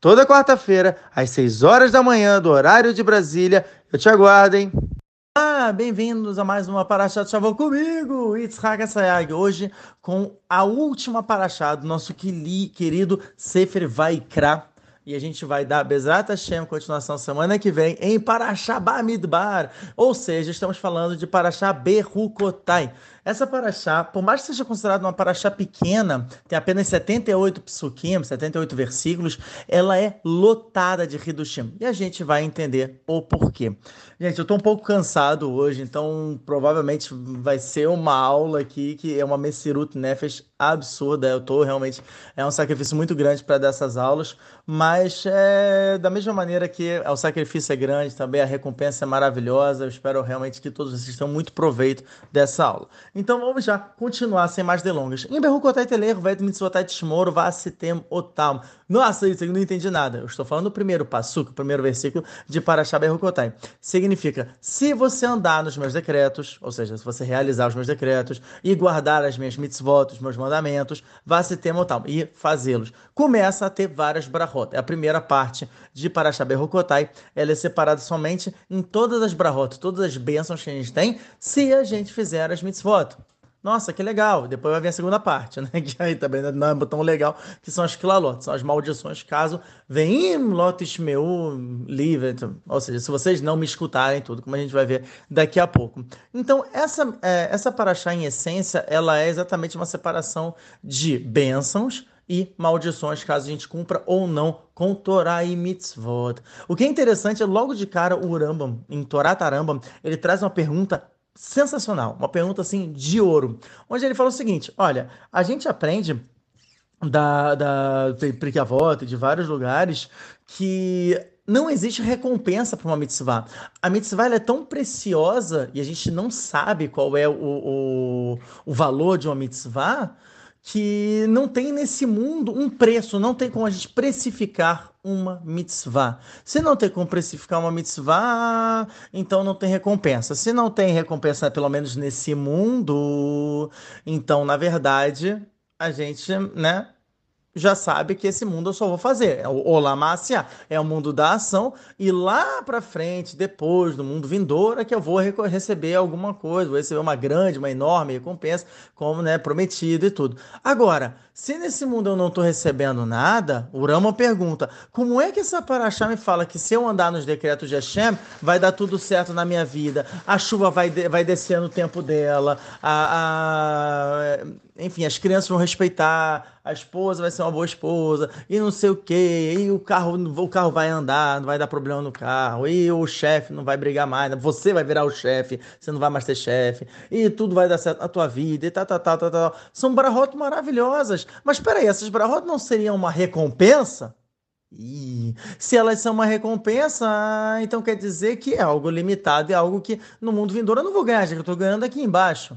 Toda quarta-feira, às 6 horas da manhã, do horário de Brasília. Eu te aguardo, hein? Ah, bem-vindos a mais uma Paraxá de Shavuot comigo, Yitzhak Sayag. Hoje com a última Paraxá do nosso querido Sefer Vaikra. E a gente vai dar Bezrat Hashem, continuação semana que vem, em Paraxá Bamidbar. Ou seja, estamos falando de Paraxá Berrukotai. Essa paraxá, por mais que seja considerada uma paraxá pequena, tem apenas 78 psukim, 78 versículos, ela é lotada de Hidushim. E a gente vai entender o porquê. Gente, eu estou um pouco cansado hoje, então provavelmente vai ser uma aula aqui que é uma Messirut Nefesh absurda. Eu estou realmente. É um sacrifício muito grande para dar essas aulas, mas é, da mesma maneira que o sacrifício é grande, também a recompensa é maravilhosa. Eu espero realmente que todos vocês tenham muito proveito dessa aula. Então vamos já continuar sem mais delongas. Em Berrucotai Teler, Vet Mitzvotai Tishmoro, Vassitem Otam. Nossa, isso eu não entendi nada. Eu estou falando do primeiro passuco, o primeiro versículo de Parashá Berrucotai. Significa, se você andar nos meus decretos, ou seja, se você realizar os meus decretos e guardar as minhas mitzvot, os meus mandamentos, Vassitem Otam, e fazê-los. Começa a ter várias brahot. É a primeira parte de Parashá Berrucotai. Ela é separada somente em todas as brahot, todas as bênçãos que a gente tem, se a gente fizer as mitzvot. Nossa, que legal. Depois vai vir a segunda parte, né? Que aí também não é tão legal, que são as klalot, são as maldições, caso venham lotes meu livre. Ou seja, se vocês não me escutarem tudo, como a gente vai ver daqui a pouco. Então, essa, é, essa paraxá, em essência, ela é exatamente uma separação de bênçãos e maldições, caso a gente cumpra ou não com Torá e Mitzvot. O que é interessante é, logo de cara, o Rambam, em Torá Tarambam, ele traz uma pergunta sensacional, uma pergunta assim de ouro, onde ele fala o seguinte: olha, a gente aprende da, da Prikavot, de vários lugares, que não existe recompensa para uma mitzvah. A mitzvah é tão preciosa e a gente não sabe qual é o, o, o valor de uma mitzvah que não tem nesse mundo um preço, não tem como a gente precificar uma mitzvah. Se não tem como precificar uma mitzvah, então não tem recompensa. Se não tem recompensa, pelo menos nesse mundo, então, na verdade, a gente, né, já sabe que esse mundo eu só vou fazer. É o Olamácia é o mundo da ação e lá para frente, depois do mundo vindouro, é que eu vou receber alguma coisa, vou receber uma grande, uma enorme recompensa, como né, prometido e tudo. Agora, se nesse mundo eu não estou recebendo nada, o Rama pergunta: como é que essa paraxá me fala que se eu andar nos decretos de Hashem, vai dar tudo certo na minha vida, a chuva vai, de, vai descer no tempo dela, a, a, enfim, as crianças vão respeitar, a esposa vai ser uma boa esposa, e não sei o quê, e o carro, o carro vai andar, não vai dar problema no carro, e o chefe não vai brigar mais, você vai virar o chefe, você não vai mais ter chefe, e tudo vai dar certo na tua vida, e tal, tal, tal, tal, tal. São bararotas maravilhosas. Mas peraí, essas brahot não seriam uma recompensa? E se elas são uma recompensa, então quer dizer que é algo limitado, é algo que no mundo vindouro eu não vou ganhar, já que eu estou ganhando aqui embaixo.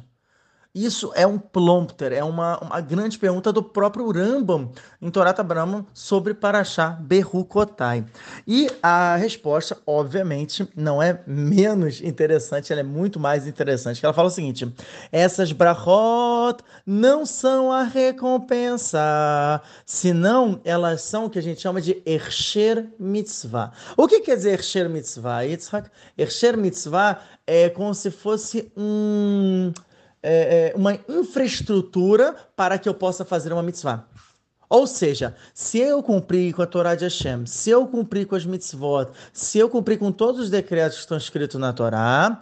Isso é um plompter, é uma, uma grande pergunta do próprio Rambam em Torata Brahman sobre Parashá Berrukotai. E a resposta, obviamente, não é menos interessante, ela é muito mais interessante. Ela fala o seguinte: essas brachot não são a recompensa, senão elas são o que a gente chama de Ersher Mitzvah. O que quer dizer Ersher Mitzvah, Yitzhak? Ersher Mitzvah é como se fosse um é, uma infraestrutura para que eu possa fazer uma mitzvah. Ou seja, se eu cumprir com a Torá de Hashem, se eu cumprir com as mitzvot, se eu cumprir com todos os decretos que estão escritos na Torá,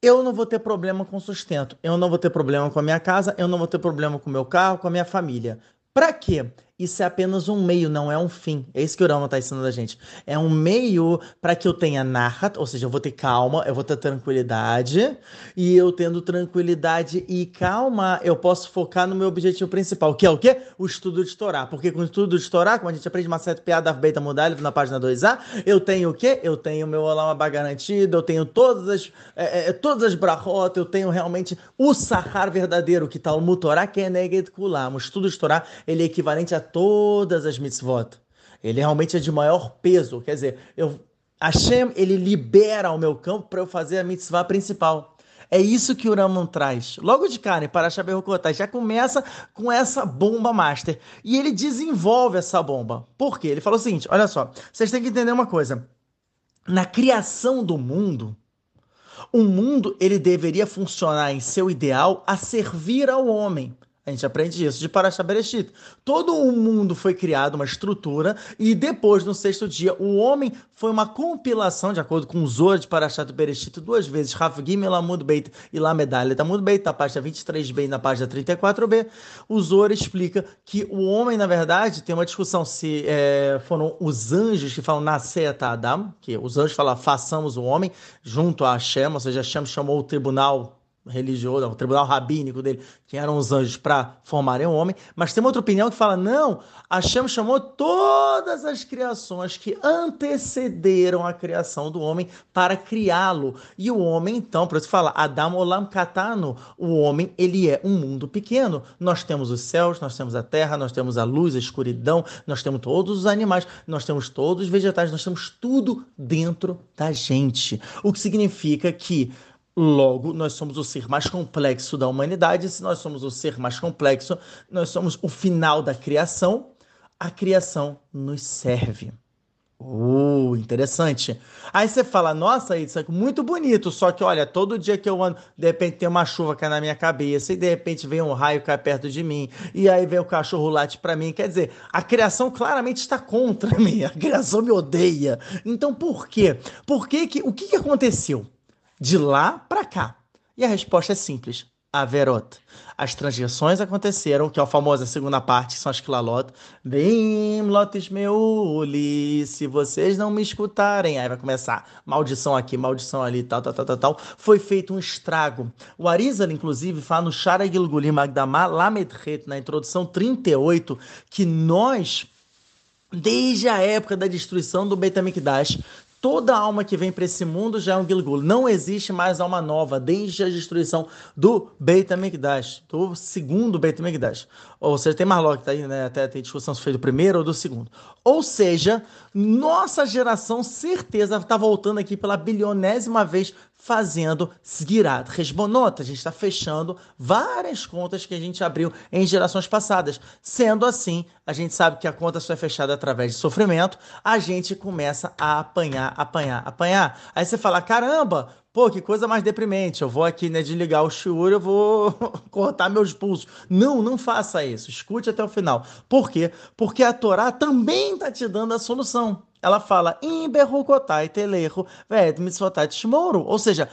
eu não vou ter problema com sustento, eu não vou ter problema com a minha casa, eu não vou ter problema com o meu carro, com a minha família. Para quê? Isso é apenas um meio, não é um fim. É isso que o Rama está ensinando a gente. É um meio para que eu tenha narrat, ou seja, eu vou ter calma, eu vou ter tranquilidade, e eu tendo tranquilidade e calma, eu posso focar no meu objetivo principal, que é o quê? O estudo de Torá. Porque com o estudo de Torá, como a gente aprende uma certa piada Beta Mudalif na página 2A, eu tenho o quê? Eu tenho meu Olama garantido, eu tenho todas as, é, é, todas as brachot, eu tenho realmente o Sahar verdadeiro, que está o Mutorá, que é Kulam. O estudo de Torá, ele é equivalente a todas as mitzvot. Ele realmente é de maior peso. Quer dizer, eu, Hashem, ele libera o meu campo para eu fazer a mitzvah principal. É isso que o Raman traz. Logo de cara, para Shaberrokotai, já começa com essa bomba master. E ele desenvolve essa bomba. Por quê? Ele falou o seguinte: olha só, vocês têm que entender uma coisa. Na criação do mundo, o mundo ele deveria funcionar em seu ideal a servir ao homem. A gente aprende isso de Parashah Bereshit. Todo o mundo foi criado, uma estrutura, e depois, no sexto dia, o homem foi uma compilação, de acordo com o Zohar de Parashat Bereshit, duas vezes, Rav Gimel Amud Beit e La Medalha Amud Beit, na página 23b e na página 34b. O Zohar explica que o homem, na verdade, tem uma discussão se é, foram os anjos que falam nascer Adam, que os anjos falam façamos o homem, junto a Hashem, ou seja, Hashem chamou o tribunal religioso, o tribunal rabínico dele, que eram os anjos para formarem um homem, mas tem uma outra opinião que fala: não, Hashem chamou todas as criações que antecederam a criação do homem para criá-lo. E o homem, então, por isso fala, Adam Olam Katano, o homem, ele é um mundo pequeno. Nós temos os céus, nós temos a terra, nós temos a luz, a escuridão, nós temos todos os animais, nós temos todos os vegetais, nós temos tudo dentro da gente. O que significa que Logo, nós somos o ser mais complexo da humanidade. Se nós somos o ser mais complexo, nós somos o final da criação. A criação nos serve. Uh, interessante. Aí você fala, nossa, isso é muito bonito, só que olha, todo dia que eu ando, de repente tem uma chuva cai na minha cabeça, e de repente vem um raio cai perto de mim, e aí vem o cachorro late para mim. Quer dizer, a criação claramente está contra mim, a criação me odeia. Então por quê? Por que que, o que, que aconteceu? De lá para cá? E a resposta é simples. Averot. As transgressões aconteceram, que é a famosa segunda parte, que são as Klalot. Bem, lotes meuli, se vocês não me escutarem. Aí vai começar maldição aqui, maldição ali, tal, tal, tal, tal, tal. Foi feito um estrago. O Arizal, inclusive, fala no Shara Gilgulim Magdamah Lamedret, na introdução 38, que nós desde a época da destruição do Beit HaMikdash, Toda alma que vem para esse mundo já é um Gilgul. Não existe mais alma nova desde a destruição do Beit HaMikdash, do segundo Beit HaMikdash. Ou seja, tem Marlock, tá aí, né? Até tem discussão se foi do primeiro ou do segundo. Ou seja, nossa geração, certeza, está voltando aqui pela bilionésima vez fazendo Sgirat Resbonot. A gente está fechando várias contas que a gente abriu em gerações passadas. Sendo assim, a gente sabe que a conta só é fechada através de sofrimento, a gente começa a apanhar, apanhar, apanhar. Aí você fala: caramba, Pô, que coisa mais deprimente. Eu vou aqui, né, desligar o shiur, eu vou cortar meus pulsos. Não, não faça isso. Escute até o final. Por quê? Porque a Torá também está te dando a solução ela fala Imberrukotai telecho ved. Ou seja,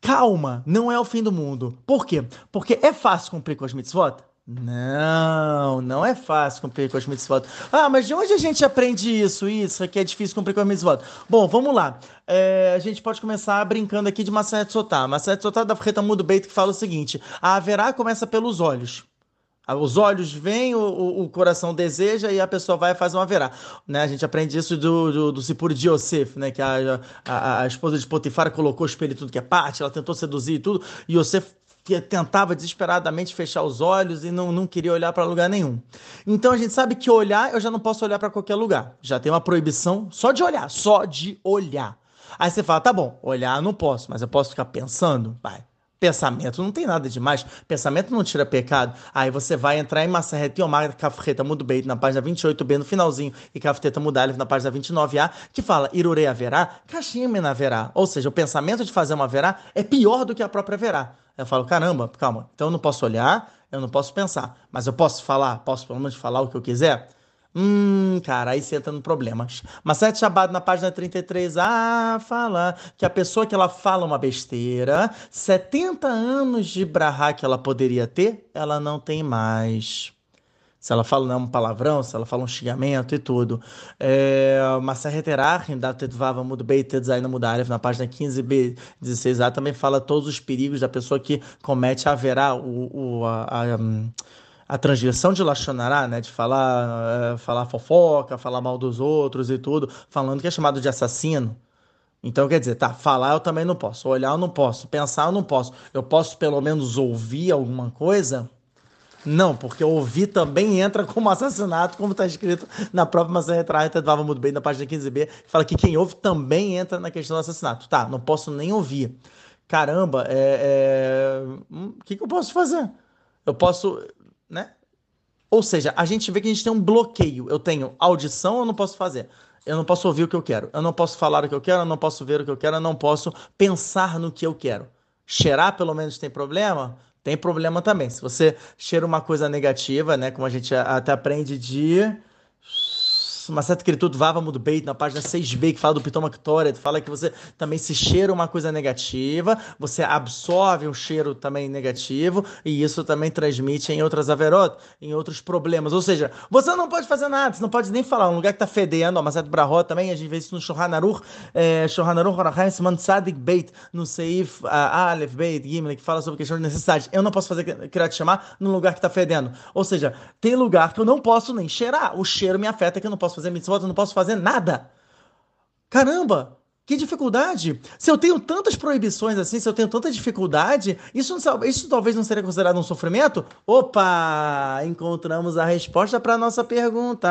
calma, não é o fim do mundo. Por quê? Porque é fácil cumprir com as mitzvot? Não, não é fácil cumprir com as mitzvot. Ah, mas de onde a gente aprende isso? Isso aqui é difícil cumprir com as mitzvot. Bom, vamos lá. É, a gente pode começar brincando aqui de Maseret Sotá. Maseret Sotá da Freta Mudo Beito que fala o seguinte: a haverá começa pelos olhos. Os olhos vêm, o, o, coração deseja e a pessoa vai fazer uma verá. Né? A gente aprende isso do, do, do Sipur de Yosef, né? que a, a, a, esposa de Potifar colocou o espelho tudo que é parte, ela tentou seduzir e tudo, e Yosef tentava desesperadamente fechar os olhos e não, não queria olhar para lugar nenhum. Então a gente sabe que olhar, eu já não posso olhar para qualquer lugar. Já tem uma proibição só de olhar, só de olhar. Aí você fala, tá bom, olhar não posso, mas eu posso ficar pensando? Vai. Pensamento não tem nada demais. Pensamento não tira pecado. Aí você vai entrar em Massaret Yomar Kafreta Mudbeit na página 28b no finalzinho e Kafreta Mudalef na página 29a que fala Irurei haverá, Kashim haverá. Ou seja, o pensamento de fazer uma verá é pior do que a própria verá. Eu falo, caramba, calma, então eu não posso olhar, eu não posso pensar, mas eu posso falar, posso pelo menos falar o que eu quiser? Hum, cara, aí você entra no problema. Maseret Shabbat, na página 33, ah, fala que a pessoa que ela fala uma besteira, 70 anos de brahá que ela poderia ter, ela não tem mais. Se ela fala né, um palavrão, se ela fala um xingamento e tudo. É, Masser Heterach, da Tetvava Mudbei Tetzaina Mudarev, na página 15b, 16a, também fala todos os perigos da pessoa que comete haverá o, o, a, a, a transgressão de Lachonará, né, de falar, é, falar fofoca, falar mal dos outros e tudo, falando que é chamado de assassino. Então, quer dizer, tá, falar eu também não posso, olhar eu não posso, pensar eu não posso. Eu posso pelo menos ouvir alguma coisa? Não, porque ouvir também entra como assassinato, como está escrito na própria maçã retrata, estava muito bem na página 15b, fala que quem ouve também entra na questão do assassinato. Tá, não posso nem ouvir. Caramba, é, é... Hum, o que, que eu posso fazer? Eu posso, né? Ou seja, a gente vê que a gente tem um bloqueio. Eu tenho audição, eu não posso fazer. Eu não posso ouvir o que eu quero. Eu não posso falar o que eu quero, eu não posso ver o que eu quero, eu não posso pensar no que eu quero. Cheirar, pelo menos, tem problema? Tem problema também. Se você cheira uma coisa negativa, né, como a gente até aprende de certa escritura Vava do Beit, na página 6b, que fala do Pitoma Ktoret, fala que você também se cheira uma coisa negativa, você absorve um cheiro também negativo, e isso também transmite em outras averot, em outros problemas. Ou seja, você não pode fazer nada, você não pode nem falar. Um lugar que está fedendo, ó, Maset Brahot também, a gente vê isso no Shohan Aruch, é, Shohan Aruch Rahim Siman Beit, no Seif uh, Aleph Beit Gimel, que fala sobre questão de necessidade. Eu não posso fazer Kirat chamar num lugar que está fedendo. Ou seja, tem lugar que eu não posso nem cheirar. O cheiro me afeta que eu não posso fazer mitzvot, eu não posso fazer nada. Caramba! Que dificuldade! Se eu tenho tantas proibições assim, se eu tenho tanta dificuldade, isso, não, isso talvez não seria considerado um sofrimento? Opa! Encontramos a resposta para a nossa pergunta.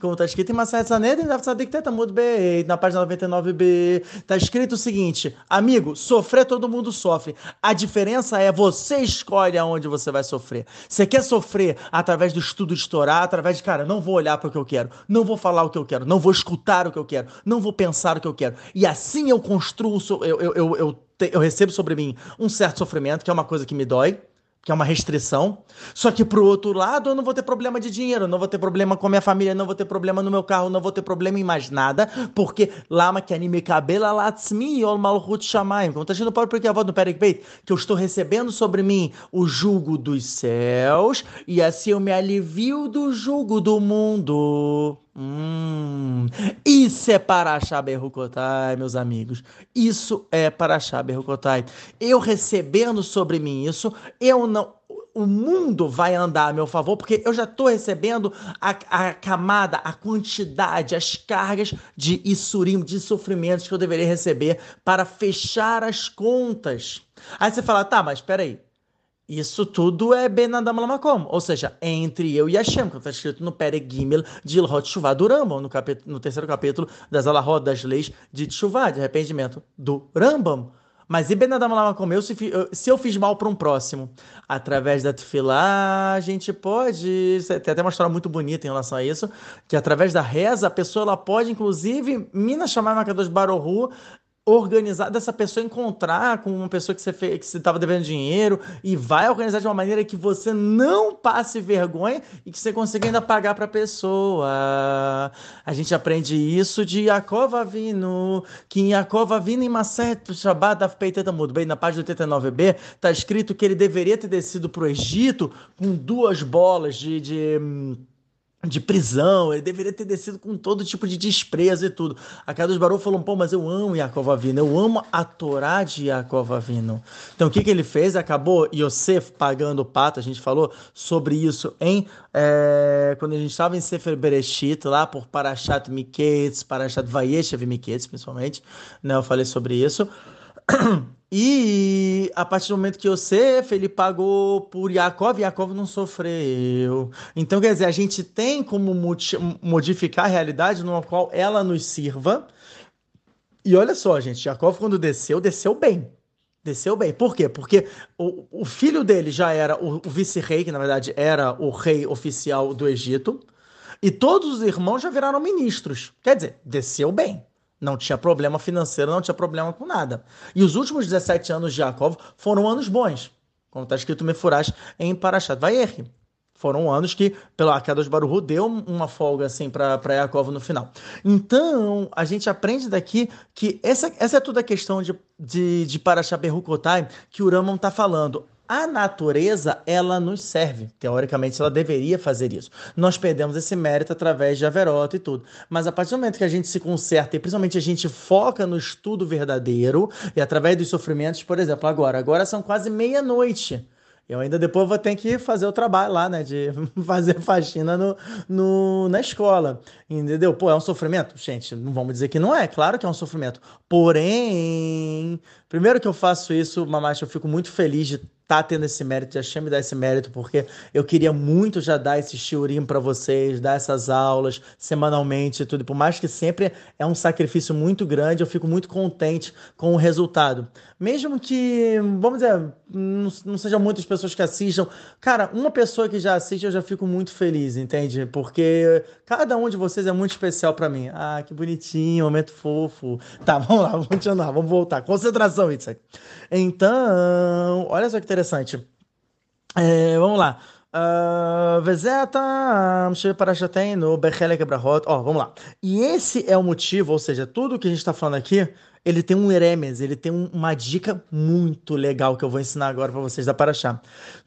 Como está escrito em Masayat Saned, na página 99b, está escrito o seguinte: Amigo, sofrer todo mundo sofre. A diferença é você escolhe aonde você vai sofrer. Você quer sofrer através do estudo de Torá, através de, cara, não vou olhar para o que eu quero, não vou falar o que eu quero, não vou escutar o que eu quero, não vou pensar o que eu quero quero. E assim eu construo, eu, eu, eu, eu, eu recebo sobre mim um certo sofrimento, que é uma coisa que me dói que é uma restrição. Só que pro outro lado, eu não vou ter problema de dinheiro, não vou ter problema com a minha família, não vou ter problema no meu carro, não vou ter problema em mais nada, porque lama que anime cabela latsmi ol malchut shamaim. Como tá dizendo o próprio porque a voz do Perek que eu estou recebendo sobre mim o jugo dos céus, e assim eu me alivio do jugo do mundo. Hum, isso é Paraxá Berrucotai, meus amigos. Isso é Paraxá Berrucotai. Eu recebendo sobre mim isso, eu não. O mundo vai andar a meu favor, porque eu já estou recebendo a, a, camada, a quantidade, as cargas de issurim, de sofrimentos que eu deveria receber para fechar as contas. Aí você fala, tá, mas peraí, isso tudo é Benadam Lamakom, ou seja, entre eu e Hashem, que está escrito no Pere Gimel de Ilhot Shuvah do Rambam, no, capítulo, no terceiro capítulo das Alahot, das leis de Shuvah, de arrependimento do Rambam. Mas e Benadam Lamakom, eu, se, se eu fiz mal para um próximo, através da Tefilá, a gente pode, tem até uma história muito bonita em relação a isso, que através da reza, a pessoa ela pode, inclusive, Mina chamar Makadosh Barohu, organizar dessa pessoa encontrar com uma pessoa que você fez, que você estava devendo dinheiro e vai organizar de uma maneira que você não passe vergonha e que você consiga ainda pagar para a pessoa. A gente aprende isso de Yaakov Avinu, que em Yaakov Avinu em Maset Shabbat Afpeiteta bem na página 89b, está escrito que ele deveria ter descido para o Egito com duas bolas de, de hum, de prisão, ele deveria ter descido com todo tipo de desprezo e tudo. A Kadosh Baruch falou, pô, mas eu amo Yaakov Avino, eu amo a Torá de Yaakov Avino. Então o que, que ele fez? Acabou Yosef pagando o pato, a gente falou sobre isso em é, quando a gente estava em Sefer Bereshit, lá por Parashat Miketz, Parashat Vayeshev Miketz, principalmente, né, eu falei sobre isso. E a partir do momento que Yosef, ele pagou por Yaakov, Yaakov não sofreu. Então, quer dizer, a gente tem como modificar a realidade numa qual ela nos sirva. E olha só, gente, Yaakov quando desceu, desceu bem. Desceu bem. Por quê? Porque o, o filho dele já era o, o vice-rei, que na verdade era o rei oficial do Egito. E todos os irmãos já viraram ministros. Quer dizer, desceu bem. Não tinha problema financeiro, não tinha problema com nada. E os últimos 17 anos de Jacob foram anos bons, como está escrito Mefurash em Parashat Vayer. Foram anos que, pela Akadosh Baruhu, deu uma folga assim para Yaakov no final. Então, a gente aprende daqui que essa, essa é toda a questão de, de, de Parashat Berrukotai que o Ramon está falando. A natureza, ela nos serve. Teoricamente, ela deveria fazer isso. Nós perdemos esse mérito através de Averota e tudo. Mas a partir do momento que a gente se conserta e principalmente a gente foca no estudo verdadeiro e através dos sofrimentos, por exemplo, agora, agora são quase meia-noite. Eu ainda depois vou ter que fazer o trabalho lá, né? De fazer faxina no, no, na escola. Entendeu? Pô, é um sofrimento? Gente, não vamos dizer que não é. Claro que é um sofrimento. Porém, primeiro que eu faço isso, Mamacha, eu fico muito feliz de tá tendo esse mérito, Hashem me dar esse mérito, porque eu queria muito já dar esse shiurim para vocês, dar essas aulas semanalmente e tudo. Por mais que sempre é um sacrifício muito grande, eu fico muito contente com o resultado. Mesmo que, vamos dizer, não, sejam muitas pessoas que assistam, cara, uma pessoa que já assiste eu já fico muito feliz, entende? Porque cada um de vocês é muito especial para mim. Ah, que bonitinho, momento fofo. Tá, vamos lá, vamos continuar, vamos voltar. Concentração, Itzak. Então, olha só que interessante. É, vamos lá. Vezeta no Bechelek Brahot. Ó, vamos lá. E esse é o motivo, ou seja, tudo que a gente está falando aqui, ele tem um eremes, ele tem um, uma dica muito legal que eu vou ensinar agora para vocês da Paraxá.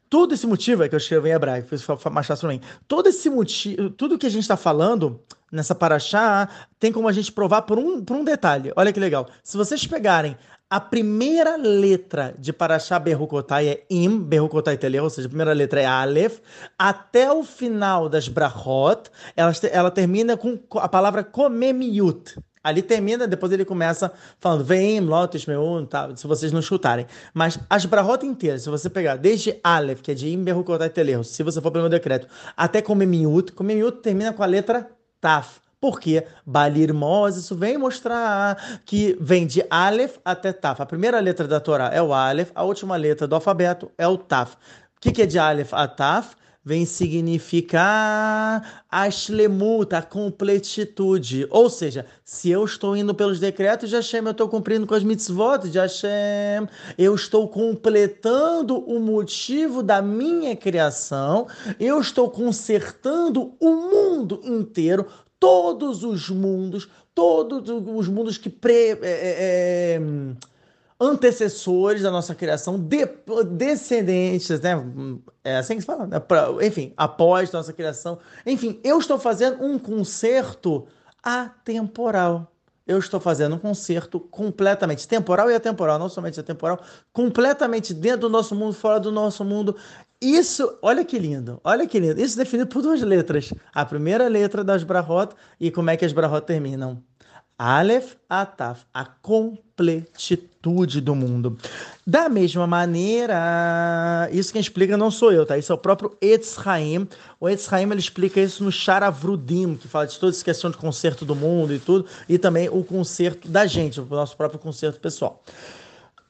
Todo esse motivo é que eu escrevo em hebraico, fiz para mim. Todo esse motivo, tudo que a gente está falando nessa Paraxá, tem como a gente provar por um, por um detalhe. Olha que legal. Se vocês pegarem a primeira letra de Parashá Berrukotai é Im, Berrukotai Teleu, ou seja, a primeira letra é Aleph. Até o final das Brachot, ela, ela termina com a palavra Komemiut. Ali termina, depois ele começa falando Vem, Lotus, Meun, tá, se vocês não escutarem. Mas as Brahot inteiras, se você pegar desde Aleph, que é de Im, Berrukotai Teleu, se você for pelo meu decreto, até Komemiut, Komemiut termina com a letra Taf. Porque Balir Mos, isso vem mostrar que vem de Aleph até Taf. A primeira letra da Torá é o Aleph, a última letra do alfabeto é o Taf. O que, que é de Aleph a Taf? Vem significar a shlemut, a completitude. Ou seja, se eu estou indo pelos decretos de Hashem, eu estou cumprindo com as mitzvot de Hashem, eu estou completando o motivo da minha criação, eu estou consertando o mundo inteiro, todos os mundos, todos os mundos que pre, é, é, é, antecessores da nossa criação, de, descendentes, né? É assim que se fala, né? Pra, enfim, após nossa criação. Enfim, eu estou fazendo um concerto atemporal. Eu estou fazendo um concerto completamente temporal e atemporal, não somente atemporal, completamente dentro do nosso mundo, fora do nosso mundo. Isso, olha que lindo, olha que lindo. Isso definido por duas letras. A primeira letra das Brahot e como é que as Brahot terminam. Aleph Ataf, a completitude do mundo. Da mesma maneira, isso quem explica não sou eu, tá? Isso é o próprio Etz Haim. O Etz Haim ele explica isso no Sharavrudim, que fala de toda essa questão de concerto do mundo e tudo, e também o concerto da gente, o nosso próprio concerto pessoal.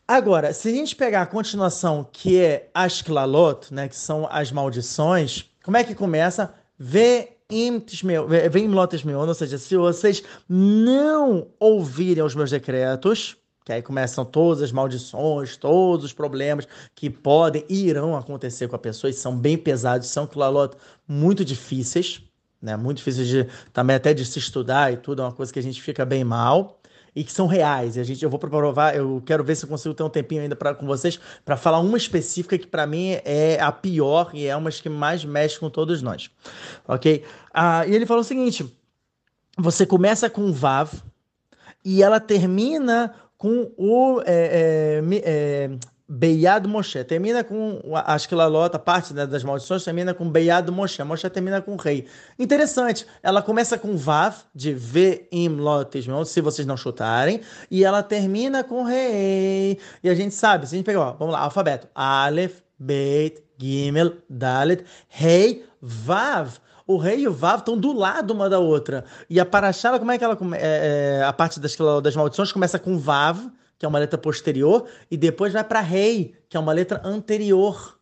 Agora, se a gente pegar a continuação, que é as Klalot, né, que são as maldições, como é que começa? Meu, ou seja, se vocês não ouvirem os meus decretos, que aí começam todas as maldições, todos os problemas que podem e irão acontecer com a pessoa, e são bem pesados, são Klalot muito difíceis, né? Muito difíceis de também até de se estudar e tudo, é uma coisa que a gente fica bem mal e que são reais. E a gente, eu vou provar, eu quero ver se eu consigo ter um tempinho ainda para com vocês para falar uma específica que para mim é a pior e é uma que mais mexe com todos nós, ok? Ah, e ele falou o seguinte: você começa com Vav e ela termina com o é, é, é, Beiado Moshe. Termina com, acho que Lalota, parte né, das maldições, termina com Beiado Moshe. Moshe termina com rei. Interessante, ela começa com Vav, de Ve'im Lotes, se vocês não chutarem, e ela termina com rei. E a gente sabe, se a gente pegar, ó, vamos lá, alfabeto. Aleph, Beit, Gimel, Dalet, Rei, Vav o rei e o Vav estão do lado uma da outra. E a Parashá, como é que ela. É, é, a parte das, das maldições começa com Vav, que é uma letra posterior, e depois vai para rei, que é uma letra anterior.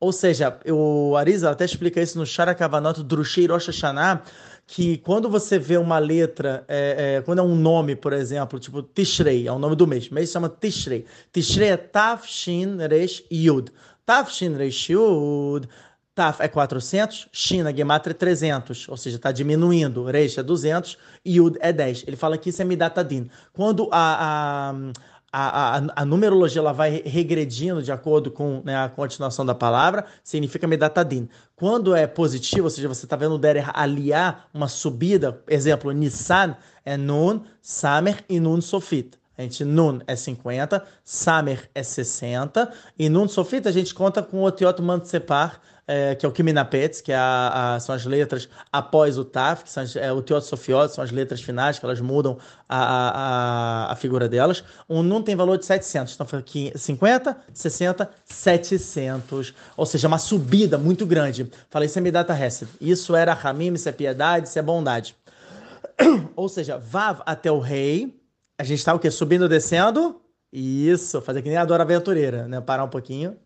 Ou seja, o Arisa até explica isso no Sharakavanot Drushei Rosh Hashanah, que quando você vê uma letra, é, é, quando é um nome, por exemplo, tipo Tishrei, é o nome do mês, o mês chama Tishrei. Tishrei é Taf, Shin, Resh, Yud. Taf, Shin, Resh, Yud. Taf é 400, Shin, a Gematria é 300, ou seja, está diminuindo. Resh é 200, Yud é 10. Ele fala que isso é Midatadin. Quando a, a a, a, a, numerologia ela vai regredindo de acordo com né, a continuação da palavra, significa Medatadin. Quando é positivo, ou seja, você está vendo o Der aliar uma subida, exemplo, Nissan é Nun, Samer e Nun Sofit. A gente, Nun é 50, Samer é 60, e Nun Sofit a gente conta com o Otiot Mantsepar, é, que é o Kiminapetz, que é a, a, são as letras após o Taf, que são as, é, o Teot Sofiot, são as letras finais, que elas mudam a, a, a figura delas. Um Nun tem valor de 700, então foi aqui 50, 60, 700, ou seja, uma subida muito grande. Falei, isso é Midata Hesed. Isso era Ramim, isso é piedade, isso é bondade. ou seja, Vav até o rei, a gente está o quê? Subindo, descendo? Isso, fazer que nem a Dora Aventureira, né? Parar um pouquinho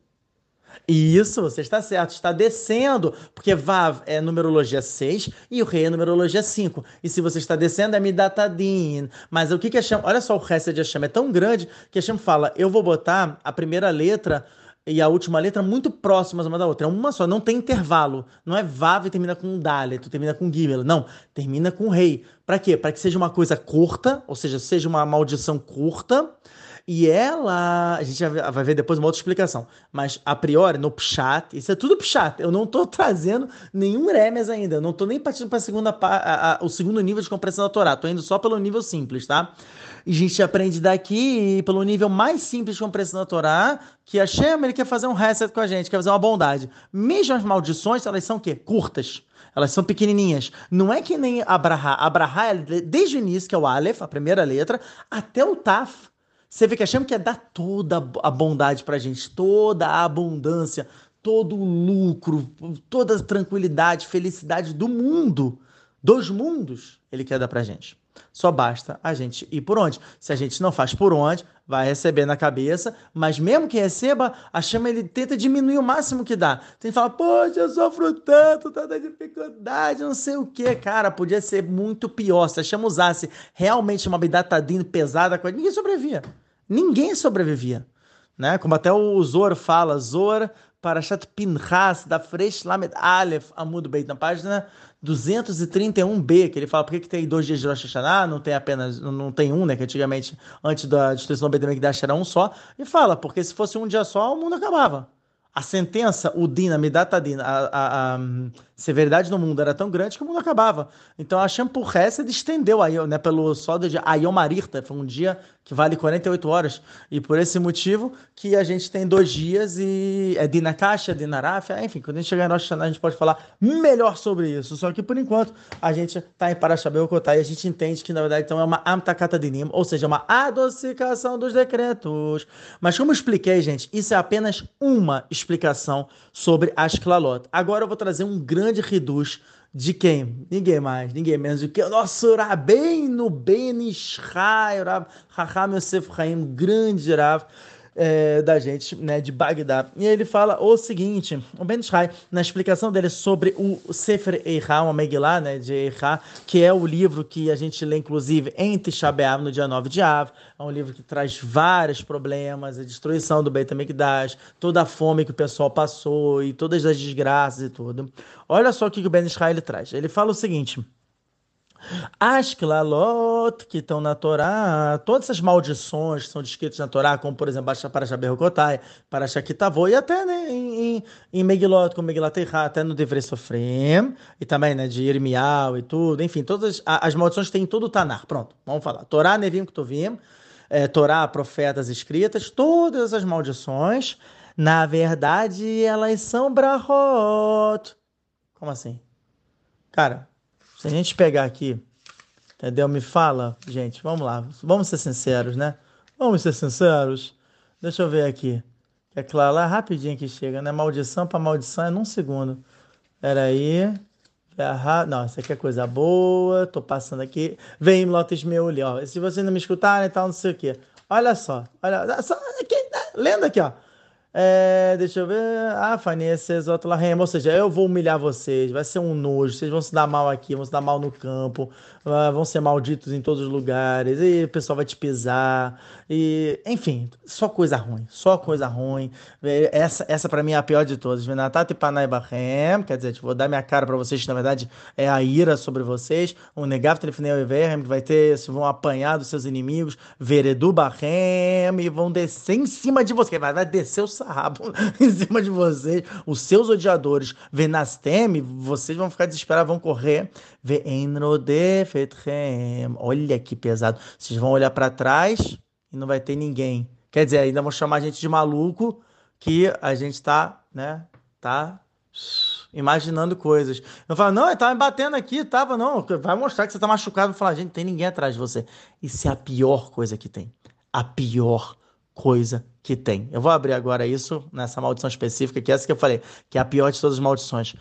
isso, você está certo, está descendo, porque Vav é numerologia 6 e o Rei é numerologia 5. E se você está descendo, é Midatadin. Mas o que que Hashem... Olha só o resto de Hashem, é tão grande que Hashem fala, eu vou botar a primeira letra e a última letra muito próximas uma da outra. É uma só, não tem intervalo. Não é Vav e termina com Dalet, termina com Gimel. Não, termina com Rei. Para quê? Para que seja uma coisa curta, ou seja, seja uma maldição curta, e ela, a gente vai ver depois uma outra explicação, mas a priori, no Pshat, isso é tudo Pshat, eu não estou trazendo nenhum Remes ainda, eu não estou nem partindo para segunda, a, a, o segundo nível de compreensão da Torá, estou indo só pelo nível simples, tá? E a gente aprende daqui, pelo nível mais simples de compreensão da Torá, que a Shem, ele quer fazer um reset com a gente, quer fazer uma bondade. Mesmo as maldições, elas são o quê? Curtas. Elas são pequenininhas. Não é que nem Abraha. Abraha, desde o início, que é o Aleph, a primeira letra, até o Taf, você vê que Hashem quer dar toda a bondade para a gente, toda a abundância, todo o lucro, toda a tranquilidade, felicidade do mundo, dos mundos, ele quer dar para a gente. Só basta a gente ir por onde. Se a gente não faz por onde, vai receber na cabeça, mas mesmo que receba, a chama ele tenta diminuir o máximo que dá. Tem que falar, poxa, eu sofro tanto, tanta dificuldade, não sei o que, cara, podia ser muito pior. Se a chama usasse realmente uma bidatadinha pesada, ninguém sobrevivia ninguém sobrevivia. Né? Como até o Zor fala, Zor Parashat Pinchas, da Fresh Lamed Aleph Amud Beit, na página 231b, que ele fala por que, que tem dois dias de Rosh Hashanah, não tem apenas, não tem um, né, que antigamente, antes da destruição do Beit HaMikdash era um só, e fala, porque se fosse um dia só, o mundo acabava. A sentença, o Dina, Midatadina, a, a, a severidade no mundo era tão grande que o mundo acabava. Então a Shampoo Hesed estendeu aí, né, pelo só de Ayom Arirta, foi um dia que vale 48 horas. E por esse motivo que a gente tem dois dias e é Dina Caixa, Dina Rafia, enfim, quando a gente chegar em nosso canal a gente pode falar melhor sobre isso. Só que por enquanto a gente está em Parashabel e a gente entende que na verdade então é uma Amtakata Dinim, ou seja, uma adocicação dos decretos. Mas como eu expliquei, gente, isso é apenas uma explicação sobre as Klalot. Agora eu vou trazer um grande reduz de quem? Ninguém mais, ninguém menos do que o nosso Rabbeinu Ben Ishai, Rav Raham Yosef Chaim, grande Rav é, da gente, né, de Bagdá. E ele fala o seguinte, o Ben Ishai, na explicação dele sobre o Sefer Eirá, uma Megillah, né, de Eirá, que é o livro que a gente lê, inclusive, em Tisha no dia 9 de Av, é um livro que traz vários problemas, a destruição do Beit HaMikdash, toda a fome que o pessoal passou e todas as desgraças e tudo. Olha só o que o Ben Israel traz. Ele fala o seguinte: as Klalot que estão na Torá, todas essas maldições que são descritas na Torá, como por exemplo para Shaberrokotai, para Shakitavô, e até né, em, em, Megilot, como Megilat até no Devre Sofrem, e também né, de Irmial e tudo, enfim, todas as, as maldições têm todo o Tanar. Pronto, vamos falar. Torá, Nevim, Ktuvim, é, Torá, profetas escritas, todas as maldições, na verdade, elas são brahot. Como assim? Cara, se a gente pegar aqui, entendeu? Me fala, gente, vamos lá, vamos ser sinceros, né? Vamos ser sinceros. Deixa eu ver aqui. É claro, lá rapidinho que chega, né? Maldição para maldição é num segundo. Peraí. Não, isso aqui é coisa boa. Tô passando aqui. Vem, Lotes meu ó. Se vocês não me escutarem, tal, não sei o quê. Olha só, olha só, aqui, lendo aqui, ó. É, deixa eu ver. Ah, Fanesses, Otlahem. Ou seja, eu vou humilhar vocês. Vai ser um nojo. Vocês vão se dar mal aqui, vão se dar mal no campo. Vão ser malditos em todos os lugares. E o pessoal vai te pisar. E, enfim, só coisa ruim. Só coisa ruim. Essa, essa para mim é a pior de todas. Venatat e Panai Bahem. Quer dizer, tipo, vou dar minha cara para vocês, que na verdade é a ira sobre vocês. O Negav Telefneu Everhem, que vai ter, vão apanhar dos seus inimigos. Veredu Bahem. E vão descer em cima de você. Vai, vai descer o sarrabo em cima de vocês, os seus odiadores, Venasteme, vocês vão ficar desesperados, vão correr. Olha que pesado. Vocês vão olhar para trás e não vai ter ninguém. Quer dizer, ainda vão chamar a gente de maluco que a gente tá, né, tá imaginando coisas. Eu falo, não, ele tava me batendo aqui, tava, não, vai mostrar que você tá machucado. Eu falo, gente, não tem ninguém atrás de você. Isso é a pior coisa que tem. A pior coisa que tem. Eu vou abrir agora isso nessa maldição específica, que é essa que eu falei, que é a pior de todas as maldições.